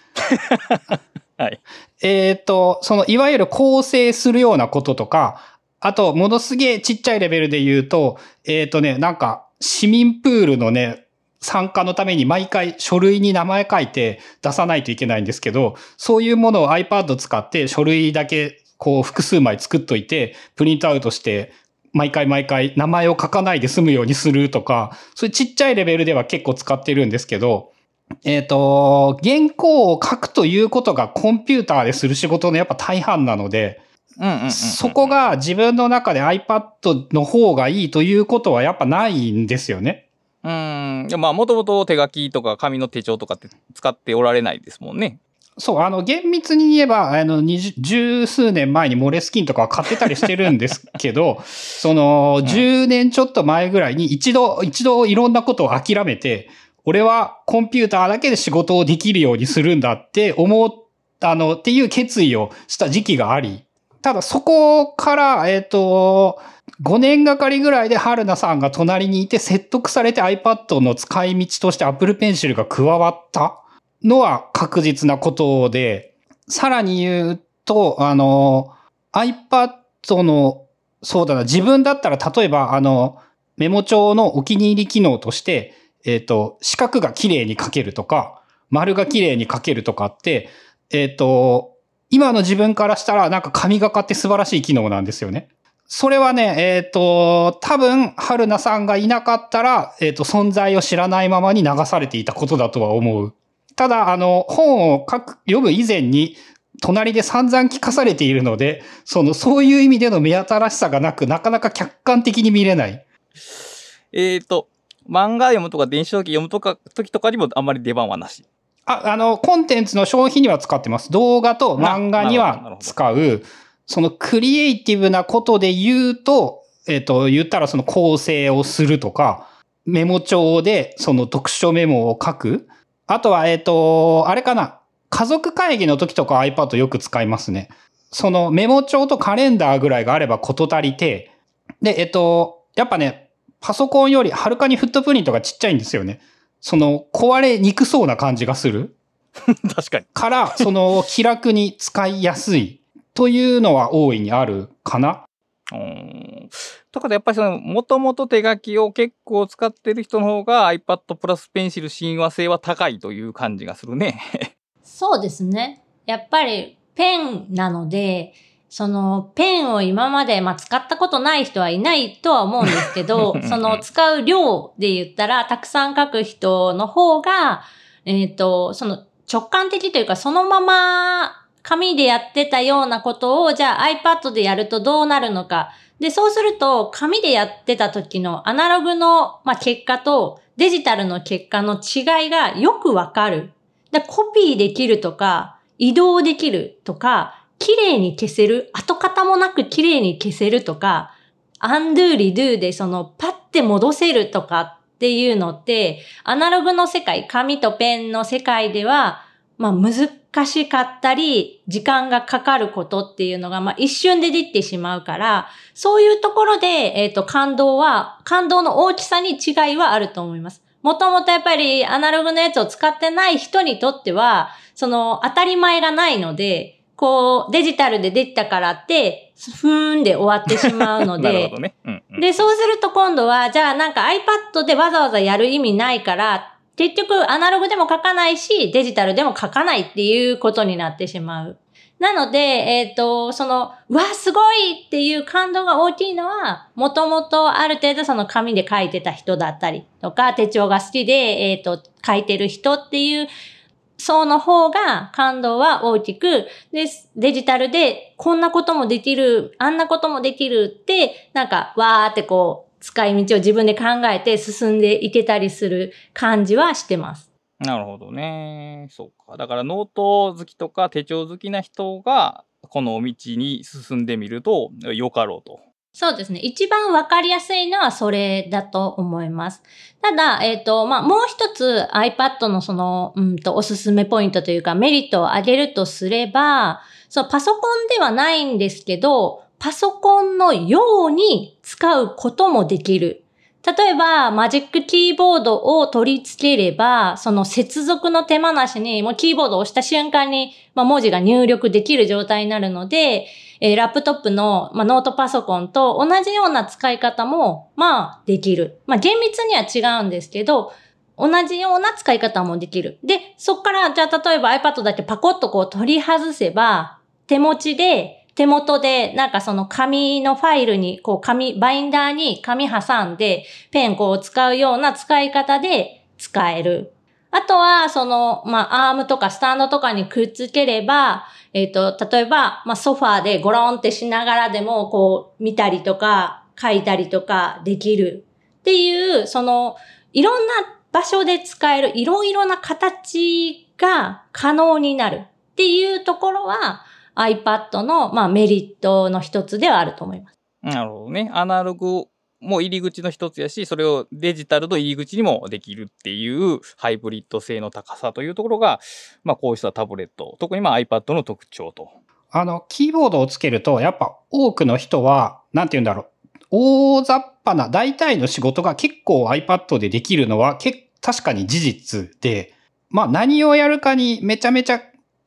*laughs*
はい。
えっ、と、その、いわゆる構成するようなこととか、あと、ものすげえちっちゃいレベルで言うと、えっ、とね、なんか、市民プールのね、参加のために毎回書類に名前書いて出さないといけないんですけど、そういうものを iPad 使って書類だけこう複数枚作っといて、プリントアウトして、毎回毎回名前を書かないで済むようにするとか、そういうちっちゃいレベルでは結構使ってるんですけど、えっ、と、原稿を書くということがコンピューターでする仕事のやっぱ大半なので、そこが自分の中で iPad の方がいいということはやっぱないんですよね。
うん。まあ、もともと手書きとか紙の手帳とかって使っておられないですもんね。
そう、あの、厳密に言えば、あの、二十十数年前にモレスキンとかは買ってたりしてるんですけど、*laughs* その、10年ちょっと前ぐらいに一度、一度いろんなことを諦めて、俺はコンピューターだけで仕事をできるようにするんだって思ったのっていう決意をした時期があり、ただそこから、えっ、と、5年がかりぐらいで春菜さんが隣にいて説得されて iPad の使い道として Apple Pencil が加わったのは確実なことで、さらに言うと、あの、iPad の、そうだな、自分だったら例えば、あの、メモ帳のお気に入り機能として、えっ、と、四角が綺麗に書けるとか、丸が綺麗に書けるとかって、えっ、と、今の自分からしたらなんか神がかって素晴らしい機能なんですよね。それはね、えっ、と、多分、春菜さんがいなかったら、えっ、と、存在を知らないままに流されていたことだとは思う。ただ、あの、本を書く、読む以前に、隣で散々聞かされているので、その、そういう意味での目新しさがなく、なかなか客観的に見れない。
えっ、と、漫画読むとか電子書籍読むとか時とかにもあんまり出番はなし。
あ、あの、コンテンツの消費には使ってます。動画と漫画には使う、そのクリエイティブなことで言うと、えっ、と、言ったらその構成をするとか、メモ帳でその読書メモを書く。あとは、えっ、と、あれかな。家族会議の時とか iPad よく使いますね。そのメモ帳とカレンダーぐらいがあれば事足りて、で、えっ、と、やっぱね、パソコンよりはるかにフットプリントがちっちゃいんですよね。その壊れにくそうな感じがする。*laughs*
確かに。
から、その気楽に使いやすいというのは大いにあるかな？
うーん。とかでやっぱりその、もともと手書きを結構使ってる人の方が iPad プラスペンシル親和性は高いという感じがするね。
そうですね。やっぱりペンなので、そのペンを今まで、まあ、使ったことない人はいないとは思うんですけど *laughs* その使う量で言ったら、たくさん書く人の方が、えっ、と、その直感的というか、そのまま紙でやってたようなことを、じゃあ iPad でやるとどうなるのか。で、そうすると、紙でやってた時のアナログの、まあ、結果とデジタルの結果の違いがよくわかる。で、コピーできるとか、移動できるとか、綺麗に消せる、跡形もなく綺麗に消せるとか、アンドゥーリドゥーでそのパッて戻せるとかっていうのって、アナログの世界、紙とペンの世界では、まあ難しかったり、時間がかかることっていうのが、まあ一瞬でできてしまうから、そういうところで、えっ、と、感動は、感動の大きさに違いはあると思います。もともとやっぱりアナログのやつを使ってない人にとっては、その当たり前がないので、こう、デジタルでできたからって、ふーんで終わってしまうので *laughs*
ね。うん、うん。
で、そうすると今度は、じゃあなんか iPad でわざわざやる意味ないから、結局アナログでも書かないし、デジタルでも書かないっていうことになってしまう。なので、えっ、と、その、うわ、すごいっていう感動が大きいのは、もともとある程度その紙で書いてた人だったりとか、手帳が好きで、えっ、と、書いてる人っていう層の方が感動は大きく、で、デジタルでこんなこともできる、あんなこともできるって、なんかわーってこう、使い道を自分で考えて進んでいけたりする感じはしてます。
なるほどね。そうか。だからノート好きとか手帳好きな人が、この道に進んでみるとよかろうと。
そうですね。一番わかりやすいのはそれだと思います。ただ、えっ、と、まあ、もう一つ iPad のその、うんと、おすすめポイントというかメリットを上げるとすれば、そう、パソコンではないんですけど、パソコンのように使うこともできる。例えば、マジックキーボードを取り付ければ、その接続の手間なしに、もうキーボードを押した瞬間に、まあ、文字が入力できる状態になるので、えーラップトップの、まあ、ノートパソコンと同じような使い方も、まあ、できる。まあ、厳密には違うんですけど、同じような使い方もできる。で、そっから、じゃあ、例えば iPad だけパコッとこう取り外せば、手持ちで手元でなんかその紙のファイルに、こう紙、バインダーに紙挟んで、ペンこう使うような使い方で使える。あとは、その、まあ、アームとかスタンドとかにくっつければ、えっ、と、例えば、まあ、ソファーでゴロンってしながらでも、こう、見たりとか、書いたりとかできる。っていう、その、いろんな場所で使える、いろいろな形が可能になるっていうところは、iPad の、まあ、メリットの一つではあると思います。
なるほどね。アナログも入り口の一つやし、それをデジタルの入り口にもできるっていうハイブリッド性の高さというところが、まあこうしたタブレット、特にまあ iPad の特徴と。
あの、キーボードをつけると、やっぱ多くの人は、なんて言うんだろう。大雑把な大体の仕事が結構 iPad でできるのは、け確かに事実で、まあ何をやるかにめちゃめちゃ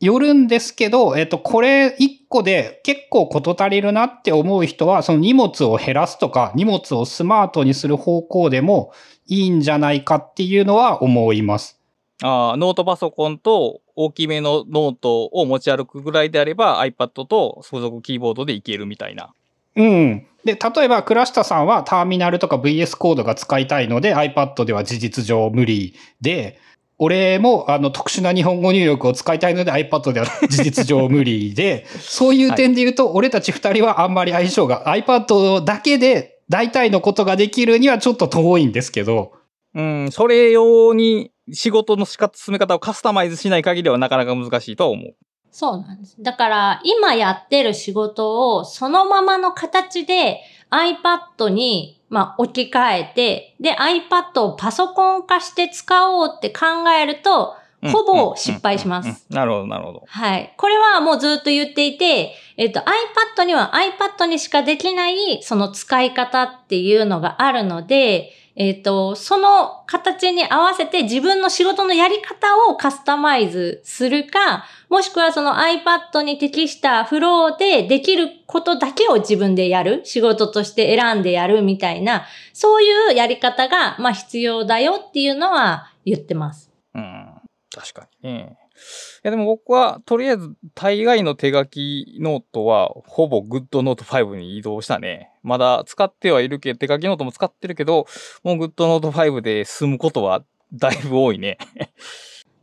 よるんですけど、えっと、これ一個で結構事足りるなって思う人は、その荷物を減らすとか、荷物をスマートにする方向でもいいんじゃないかっていうのは思います。
ああ、ノートパソコンと大きめのノートを持ち歩くぐらいであれば iPad と付属キーボードでいけるみたいな。
うん。で、例えば、倉下さんはターミナルとか VS コードが使いたいので iPad では事実上無理で、俺もあの特殊な日本語入力を使いたいので iPad では *laughs* 事実上無理で、そういう点で言うと、俺たち二人はあんまり相性が iPad だけで大体のことができるにはちょっと遠いんですけど。
うん、それ用に仕事の仕方、進め方をカスタマイズしない限りはなかなか難しいとは思う。
そうなんです。だから、今やってる仕事をそのままの形で iPad にまあ、置き換えて、で、iPad をパソコン化して使おうって考えると、ほぼ失敗します。
なるほど、なるほど。
はい。これはもうずっと言っていて、えっと、iPad には iPad にしかできない、その使い方っていうのがあるので、えっ、ー、と、その形に合わせて自分の仕事のやり方をカスタマイズするか、もしくはその iPad に適したフローでできることだけを自分でやる、仕事として選んでやるみたいな、そういうやり方が、まあ必要だよっていうのは言ってます。
うん、確かにね。いやでも僕はとりあえず大概の手書きノートはほぼ GoodNote5 に移動したね。まだ使ってはいるけど、手書きノートも使ってるけど、もう GoodNote5 で済むことはだいぶ多いね。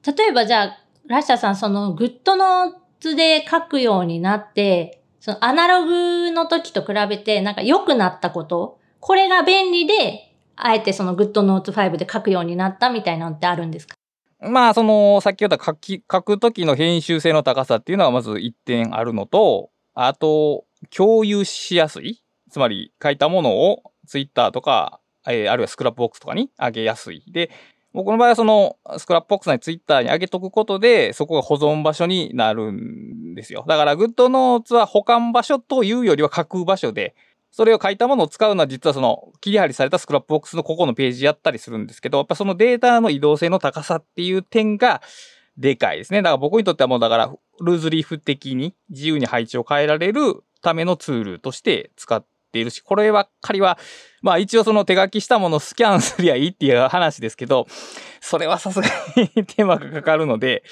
例えばじゃあ、ラッシャーさん、その GoodNotes で書くようになって、そのアナログの時と比べてなんか良くなったこと、これが便利で、あえてその GoodNote5 で書くようになったみたいなのってあるんですか？
まあ、その、さっき言った書き、書くときの編集性の高さっていうのはまず一点あるのと、あと、共有しやすい。つまり、書いたものを Twitter とか、えー、あるいはスクラップボックスとかに上げやすい。で、僕の場合はそのスクラップボックスに Twitter に上げとくことで、そこが保存場所になるんですよ。だから GoodNotes は保管場所というよりは書く場所で、それを書いたものを使うのは実はその切り張りされたスクラップボックスのここのページやったりするんですけど、やっぱそのデータの移動性の高さっていう点がでかいですね。だから僕にとってはもうだからルーズリーフ的に自由に配置を変えられるためのツールとして使っているし、こればっかりは、まあ一応その手書きしたものをスキャンすりゃいいっていう話ですけど、それはさすがに手間がかかるので、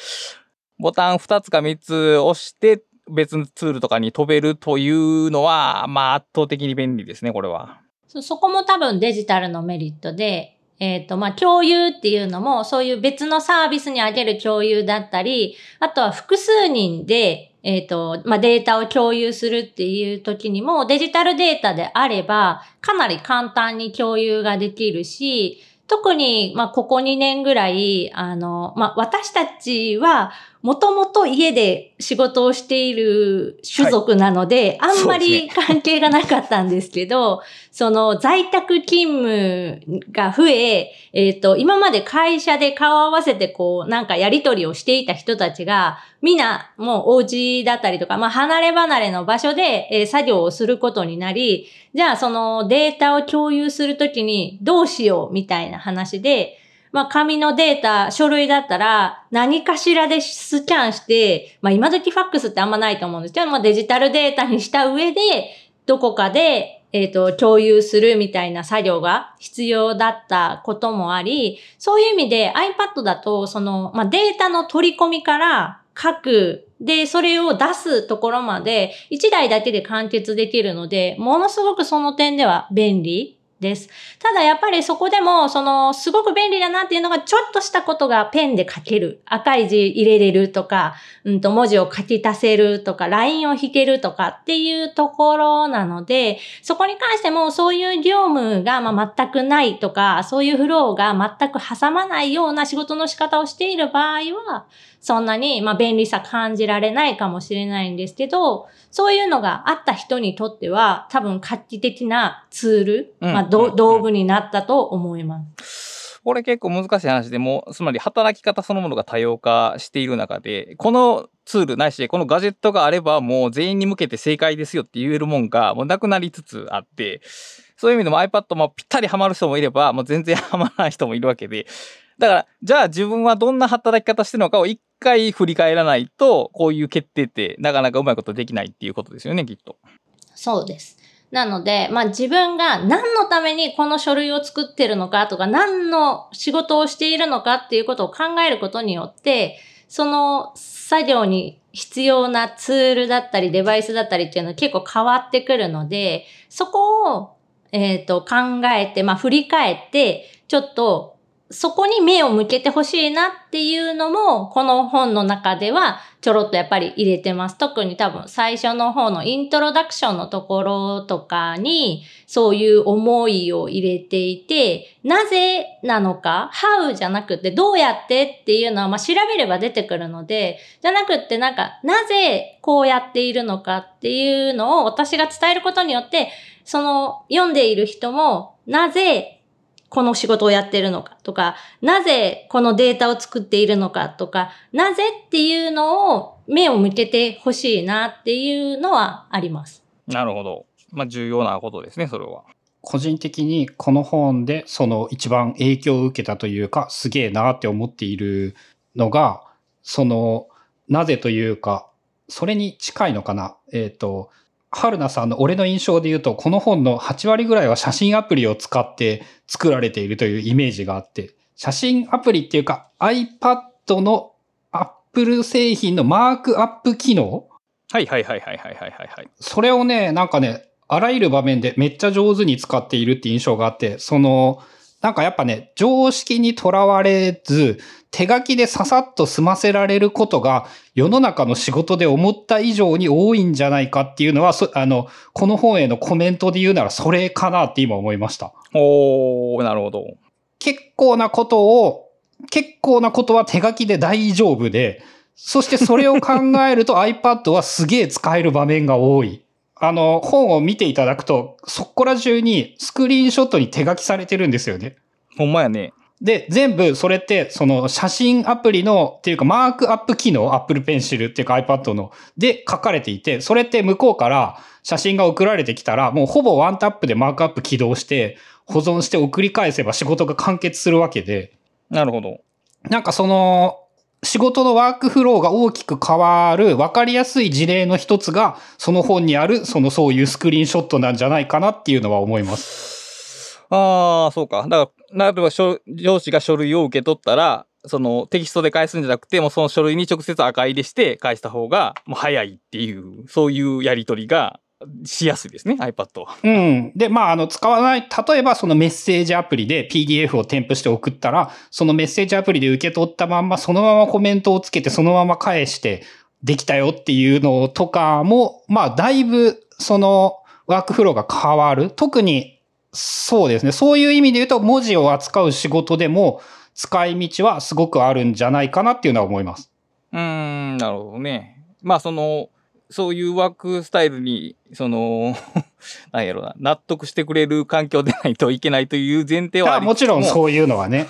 ボタン2つか3つ押して別のツールとかに飛べるというのは、まあ圧倒的に便利ですね、これは。
そ、そこも多分デジタルのメリットで、えっ、ー、と、まあ、共有っていうのも、そういう別のサービスにあげる共有だったり、あとは複数人で、えっ、ー、と、まあ、データを共有するっていう時にも、デジタルデータであれば、かなり簡単に共有ができるし、特に、まあ、ここ2年ぐらい、あの、まあ、私たちは、もともと家で仕事をしている種族なので、はい、あんまり関係がなかったんですけど、ね、*laughs* その在宅勤務が増え、えっ、ー、と、今まで会社で顔を合わせてこう、なんかやりとりをしていた人たちが、みんなもうお家だったりとか、まあ離れ離れの場所で、えー、作業をすることになり、じゃあそのデータを共有するときにどうしようみたいな話で、まあ、紙のデータ、書類だったら、何かしらでスキャンして、まあ、今時ファックスってあんまないと思うんです。けど、まあ、デジタルデータにした上で、どこかで、えっ、ー、と、共有するみたいな作業が必要だったこともあり、そういう意味で iPad だと、その、まあ、データの取り込みから各で、それを出すところまで1台だけで完結できるので、ものすごくその点では便利。です。ただやっぱりそこでも、その、すごく便利だなっていうのが、ちょっとしたことがペンで書ける。赤い字入れれるとか、うんと、文字を書き足せるとか、ラインを引けるとかっていうところなので、そこに関してもそういう業務がま全くないとか、そういうフローが全く挟まないような仕事の仕方をしている場合は、そんなにまあ便利さ感じられないかもしれないんですけど、そういうのがあった人にとっては、多分画期的なツール、
うん。
道具になったと思います。
これ結構難しい話でもう、つまり働き方そのものが多様化している中で、このツールないし、このガジェットがあればもう全員に向けて正解ですよって言えるもんがもうなくなりつつあって、そういう意味でも iPad もぴったりハマる人もいれば、もう全然ハマらない人もいるわけで、だから、じゃあ自分はどんな働き方してるのかを一回振り返らないと、こういう決定ってなかなかうまいことできないっていうことですよね、きっと。
そうです。なので、まあ自分が何のためにこの書類を作ってるのかとか、何の仕事をしているのかっていうことを考えることによって、その作業に必要なツールだったりデバイスだったりっていうのは結構変わってくるので、そこを、えっ、と、考えて、まあ振り返って、ちょっとそこに目を向けてほしいなっていうのも、この本の中ではちょろっとやっぱり入れてます。特に多分最初の方のイントロダクションのところとかに、そういう思いを入れていて、なぜなのか、how じゃなくてどうやってっていうのは、まあ調べれば出てくるので、じゃなくってなんか、なぜこうやっているのかっていうのを私が伝えることによって、その読んでいる人も、なぜこの仕事をやってるのかとか、なぜこのデータを作っているのかとか、なぜっていうのを目を向けてほしいなっていうのはあります。
なるほど。まあ重要なことですね、それは。
個人的にこの本でその一番影響を受けたというか、すげえなって思っているのが、その、なぜというか、それに近いのかな。えっ、と、春菜さんの俺の印象で言うと、この本の8割ぐらいは写真アプリを使って作られているというイメージがあって、写真アプリっていうか iPad の Apple 製品のマークアップ機能？
はいはいはいはいはいはいはい。
それをね、なんかね、あらゆる場面でめっちゃ上手に使っているって印象があって、その、なんかやっぱね、常識にとらわれず、手書きでささっと済ませられることが世の中の仕事で思った以上に多いんじゃないかっていうのは、そあの、この本へのコメントで言うならそれかなって今思いました。
おー、なるほど。
結構なことを、結構なことは手書きで大丈夫で、そしてそれを考えると iPad はすげえ使える場面が多い。あの、本を見ていただくと、そこら中にスクリーンショットに手書きされてるんですよね。
ほんまやね。
で、全部それって、その写真アプリの、っていうかマークアップ機能、Apple Pencil っていうか iPad の、で書かれていて、それって向こうから写真が送られてきたら、もうほぼワンタップでマークアップ起動して、保存して送り返せば仕事が完結するわけで、
なるほど。
なんかその、仕事のワークフローが大きく変わる分かりやすい事例の一つが、その本にある、そのそういうスクリーンショットなんじゃないかなっていうのは思います。
ああ、そうか。だから、例えば上司が書類を受け取ったら、そのテキストで返すんじゃなくて、もうその書類に直接赤入れして返した方がもう早いっていう、そういうやり取りがしやすいですね、iPad は。
うん。で、まあ、あの、使わない、例えばそのメッセージアプリで PDF を添付して送ったら、そのメッセージアプリで受け取ったまんま、そのままコメントをつけて、そのまま返して、できたよっていうのとかも、まあ、だいぶ、その、ワークフローが変わる。特に、そうですね。そういう意味で言うと、文字を扱う仕事でも、使い道はすごくあるんじゃないかなっていうのは思います。
うーん、なるほどね。まあその、そういうワークスタイルに、その、*laughs* なんやろな、納得してくれる環境でないといけないという前提は
あもちろんそういうのはね。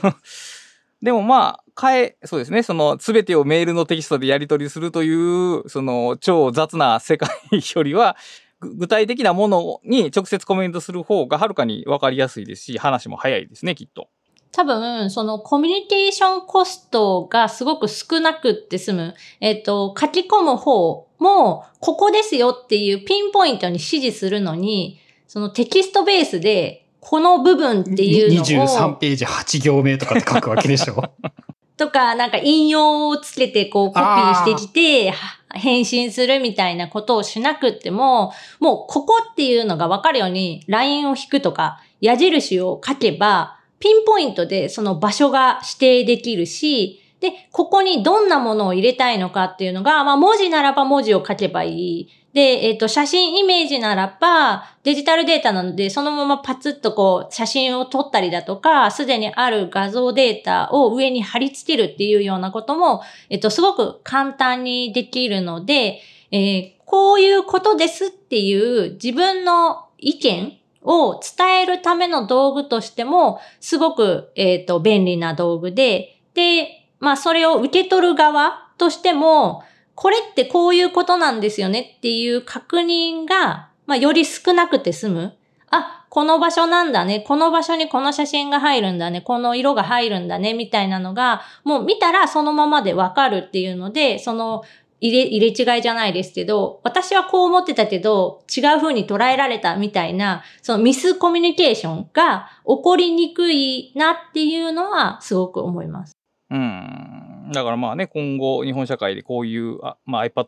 *laughs*
でもまあ、変え、そうですね、その、すべてをメールのテキストでやり取りするという、その、超雑な世界よりは、ぐ具体的なものに直接コメントする方がはるかにわかりやすいですし、話も早いですね、きっと。
多分、そのコミュニケーションコストがすごく少なくって済む。えっ、と、書き込む方も、ここですよっていうピンポイントに指示するのに、そのテキストベースで、この部分っていうのを。
23ページ8行目とかって書くわけでしょ？*laughs*
とか、なんか引用をつけてこうコピーしてきて、返信するみたいなことをしなくっても、もうここっていうのがわかるように LINE を引くとか、矢印を書けば、ピンポイントでその場所が指定できるし、で、ここにどんなものを入れたいのかっていうのが、まあ文字ならば文字を書けばいい。で、えっ、と、写真イメージならば、デジタルデータなので、そのままパツッとこう、写真を撮ったりだとか、すでにある画像データを上に貼り付けるっていうようなことも、えっ、と、すごく簡単にできるので、えー、こういうことですっていう自分の意見を伝えるための道具としても、すごく、えっ、と、便利な道具で、で、まあ、それを受け取る側としても、これってこういうことなんですよねっていう確認が、まあ、より少なくて済む。あ、この場所なんだね。この場所にこの写真が入るんだね。この色が入るんだね。みたいなのが、もう見たらそのままでわかるっていうので、その入れ、入れ違いじゃないですけど、私はこう思ってたけど、違う風に捉えられたみたいな、そのミスコミュニケーションが起こりにくいなっていうのはすごく思います。
うん。だからまあね、今後、日本社会でこういう、あまあ、iPad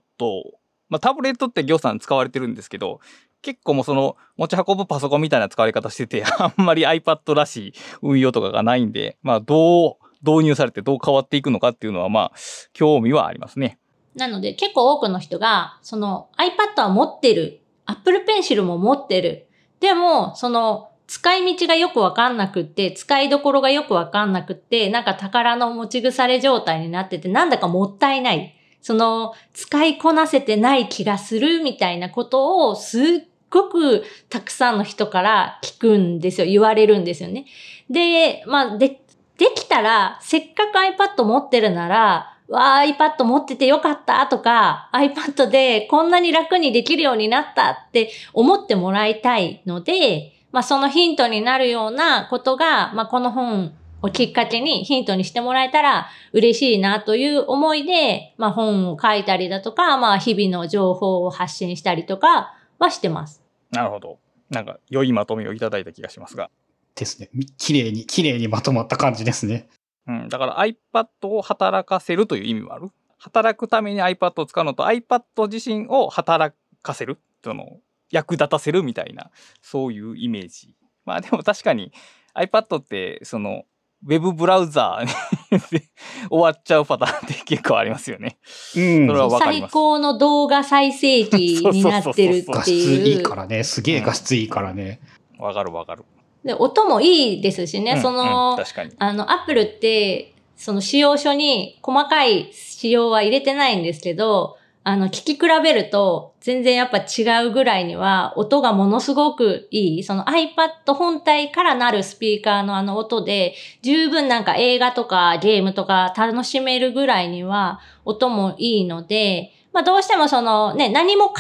まあ、タブレットって行さん使われてるんですけど、結構もうその持ち運ぶパソコンみたいな使われ方してて、*laughs* あんまり iPad らしい運用とかがないんで、まあ、どう導入されてどう変わっていくのかっていうのは、まあ、興味はありますね。
なので、結構多くの人が、その iPad は持ってる。Apple Pencil も持ってる。でも、その使い道がよくわかんなくって、使いどころがよくわかんなくって、なんか宝の持ち腐れ状態になってて、なんだかもったいない。その、使いこなせてない気がするみたいなことを、すっごくたくさんの人から聞くんですよ。言われるんですよね。で、まあ、で、できたら、せっかく iPad 持ってるなら、わあ、iPad 持っててよかったとか、iPad でこんなに楽にできるようになったって思ってもらいたいので、まあ、そのヒントになるようなことが、まあ、この本をきっかけにヒントにしてもらえたら嬉しいなという思いで、まあ、本を書いたりだとか、まあ、日々の情報を発信したりとかはしてます。
なるほど。なんか、良いまとめをいただいた気がしますが。
ですね。綺麗に、綺麗にまとまった感じですね。
うん。だから iPad を働かせるという意味もある？働くために iPad を使うのと iPad 自身を働かせる。その、役立たせるみたいな、そういうイメージ。まあでも確かに iPad って、その、ウェブブラウザーで *laughs* 終わっちゃうパターンって結構ありますよね。
うん。それはわかります。最高の動画再生機になってるっていう。画質
いいからね。すげえ画質いいからね。
わ、うん、かるわかる。
で、音もいいですしね。うん、その、うん、確かに。あの、アップルって、その使用書に細かい仕様は入れてないんですけど、あの、聞き比べると、全然やっぱ違うぐらいには、音がものすごくいい。その iPad 本体からなるスピーカーのあの音で、十分なんか映画とかゲームとか楽しめるぐらいには、音もいいので、まあどうしてもそのね、何も考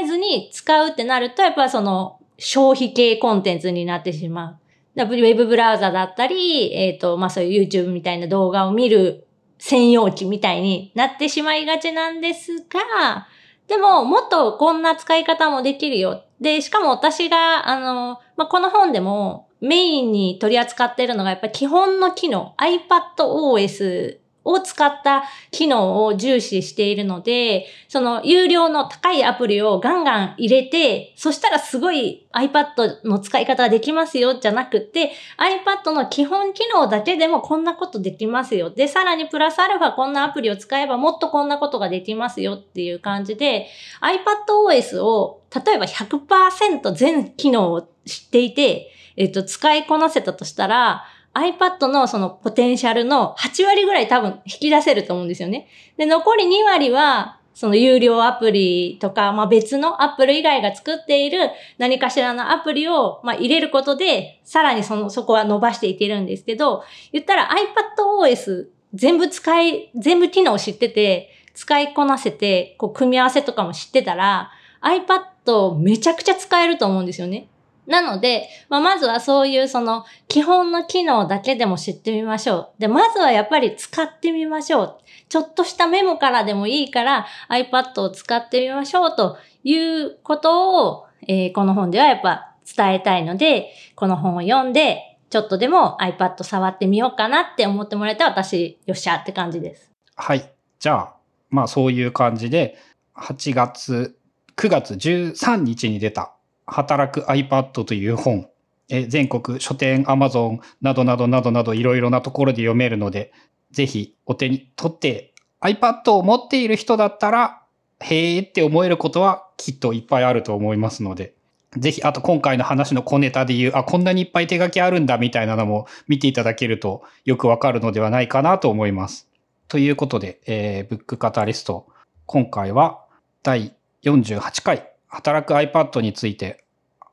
えずに使うってなると、やっぱその消費系コンテンツになってしまう。ウェブブラウザだったり、えっ、ー、と、まあそういう YouTube みたいな動画を見る専用機みたいになってしまいがちなんですが、でも、もっとこんな使い方もできるよ。で、しかも私が、あの、まあ、この本でもメインに取り扱っているのがやっぱり基本の機能、iPadOS を使った機能を重視しているので、その有料の高いアプリをガンガン入れて、そしたらすごい iPad の使い方ができますよじゃなくて、iPad の基本機能だけでもこんなことできますよ。で、さらにプラスアルファこんなアプリを使えばもっとこんなことができますよっていう感じで、iPadOS を例えば100%全機能を知っていて、えっと、使いこなせたとしたら、iPad のそのポテンシャルの8割ぐらい多分引き出せると思うんですよね。で、残り2割は、その有料アプリとか、まあ、別の Apple 以外が作っている何かしらのアプリを、まあ、入れることで、さらにその、そこは伸ばしていけるんですけど、言ったら iPadOS 全部使い、全部機能知ってて、使いこなせて、こう、組み合わせとかも知ってたら、iPad めちゃくちゃ使えると思うんですよね。なので、まあ、まずはそういうその基本の機能だけでも知ってみましょう。で、まずはやっぱり使ってみましょう。ちょっとしたメモからでもいいから iPad を使ってみましょうということを、えー、この本ではやっぱ伝えたいので、この本を読んで、ちょっとでも iPad 触ってみようかなって思ってもらえたら私、よっしゃって感じです。
はい。じゃあ、まあそういう感じで、8月、9月13日に出た、働く iPad という本、え全国書店、Amazon などなどなどなどいろいろなところで読めるので、ぜひお手に取って iPad を持っている人だったら、へーって思えることはきっといっぱいあると思いますので、ぜひ、あと今回の話の小ネタで言う、あ、こんなにいっぱい手書きあるんだみたいなのも見ていただけるとよくわかるのではないかなと思います。ということで、えーブックカタリスト、今回は第48回、働く iPad について、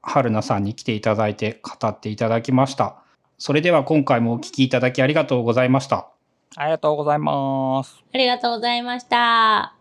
春菜さんに来ていただいて語っていただきました。それでは今回もお聞きいただきありがとうございました。
ありがとうございます。
ありがとうございました。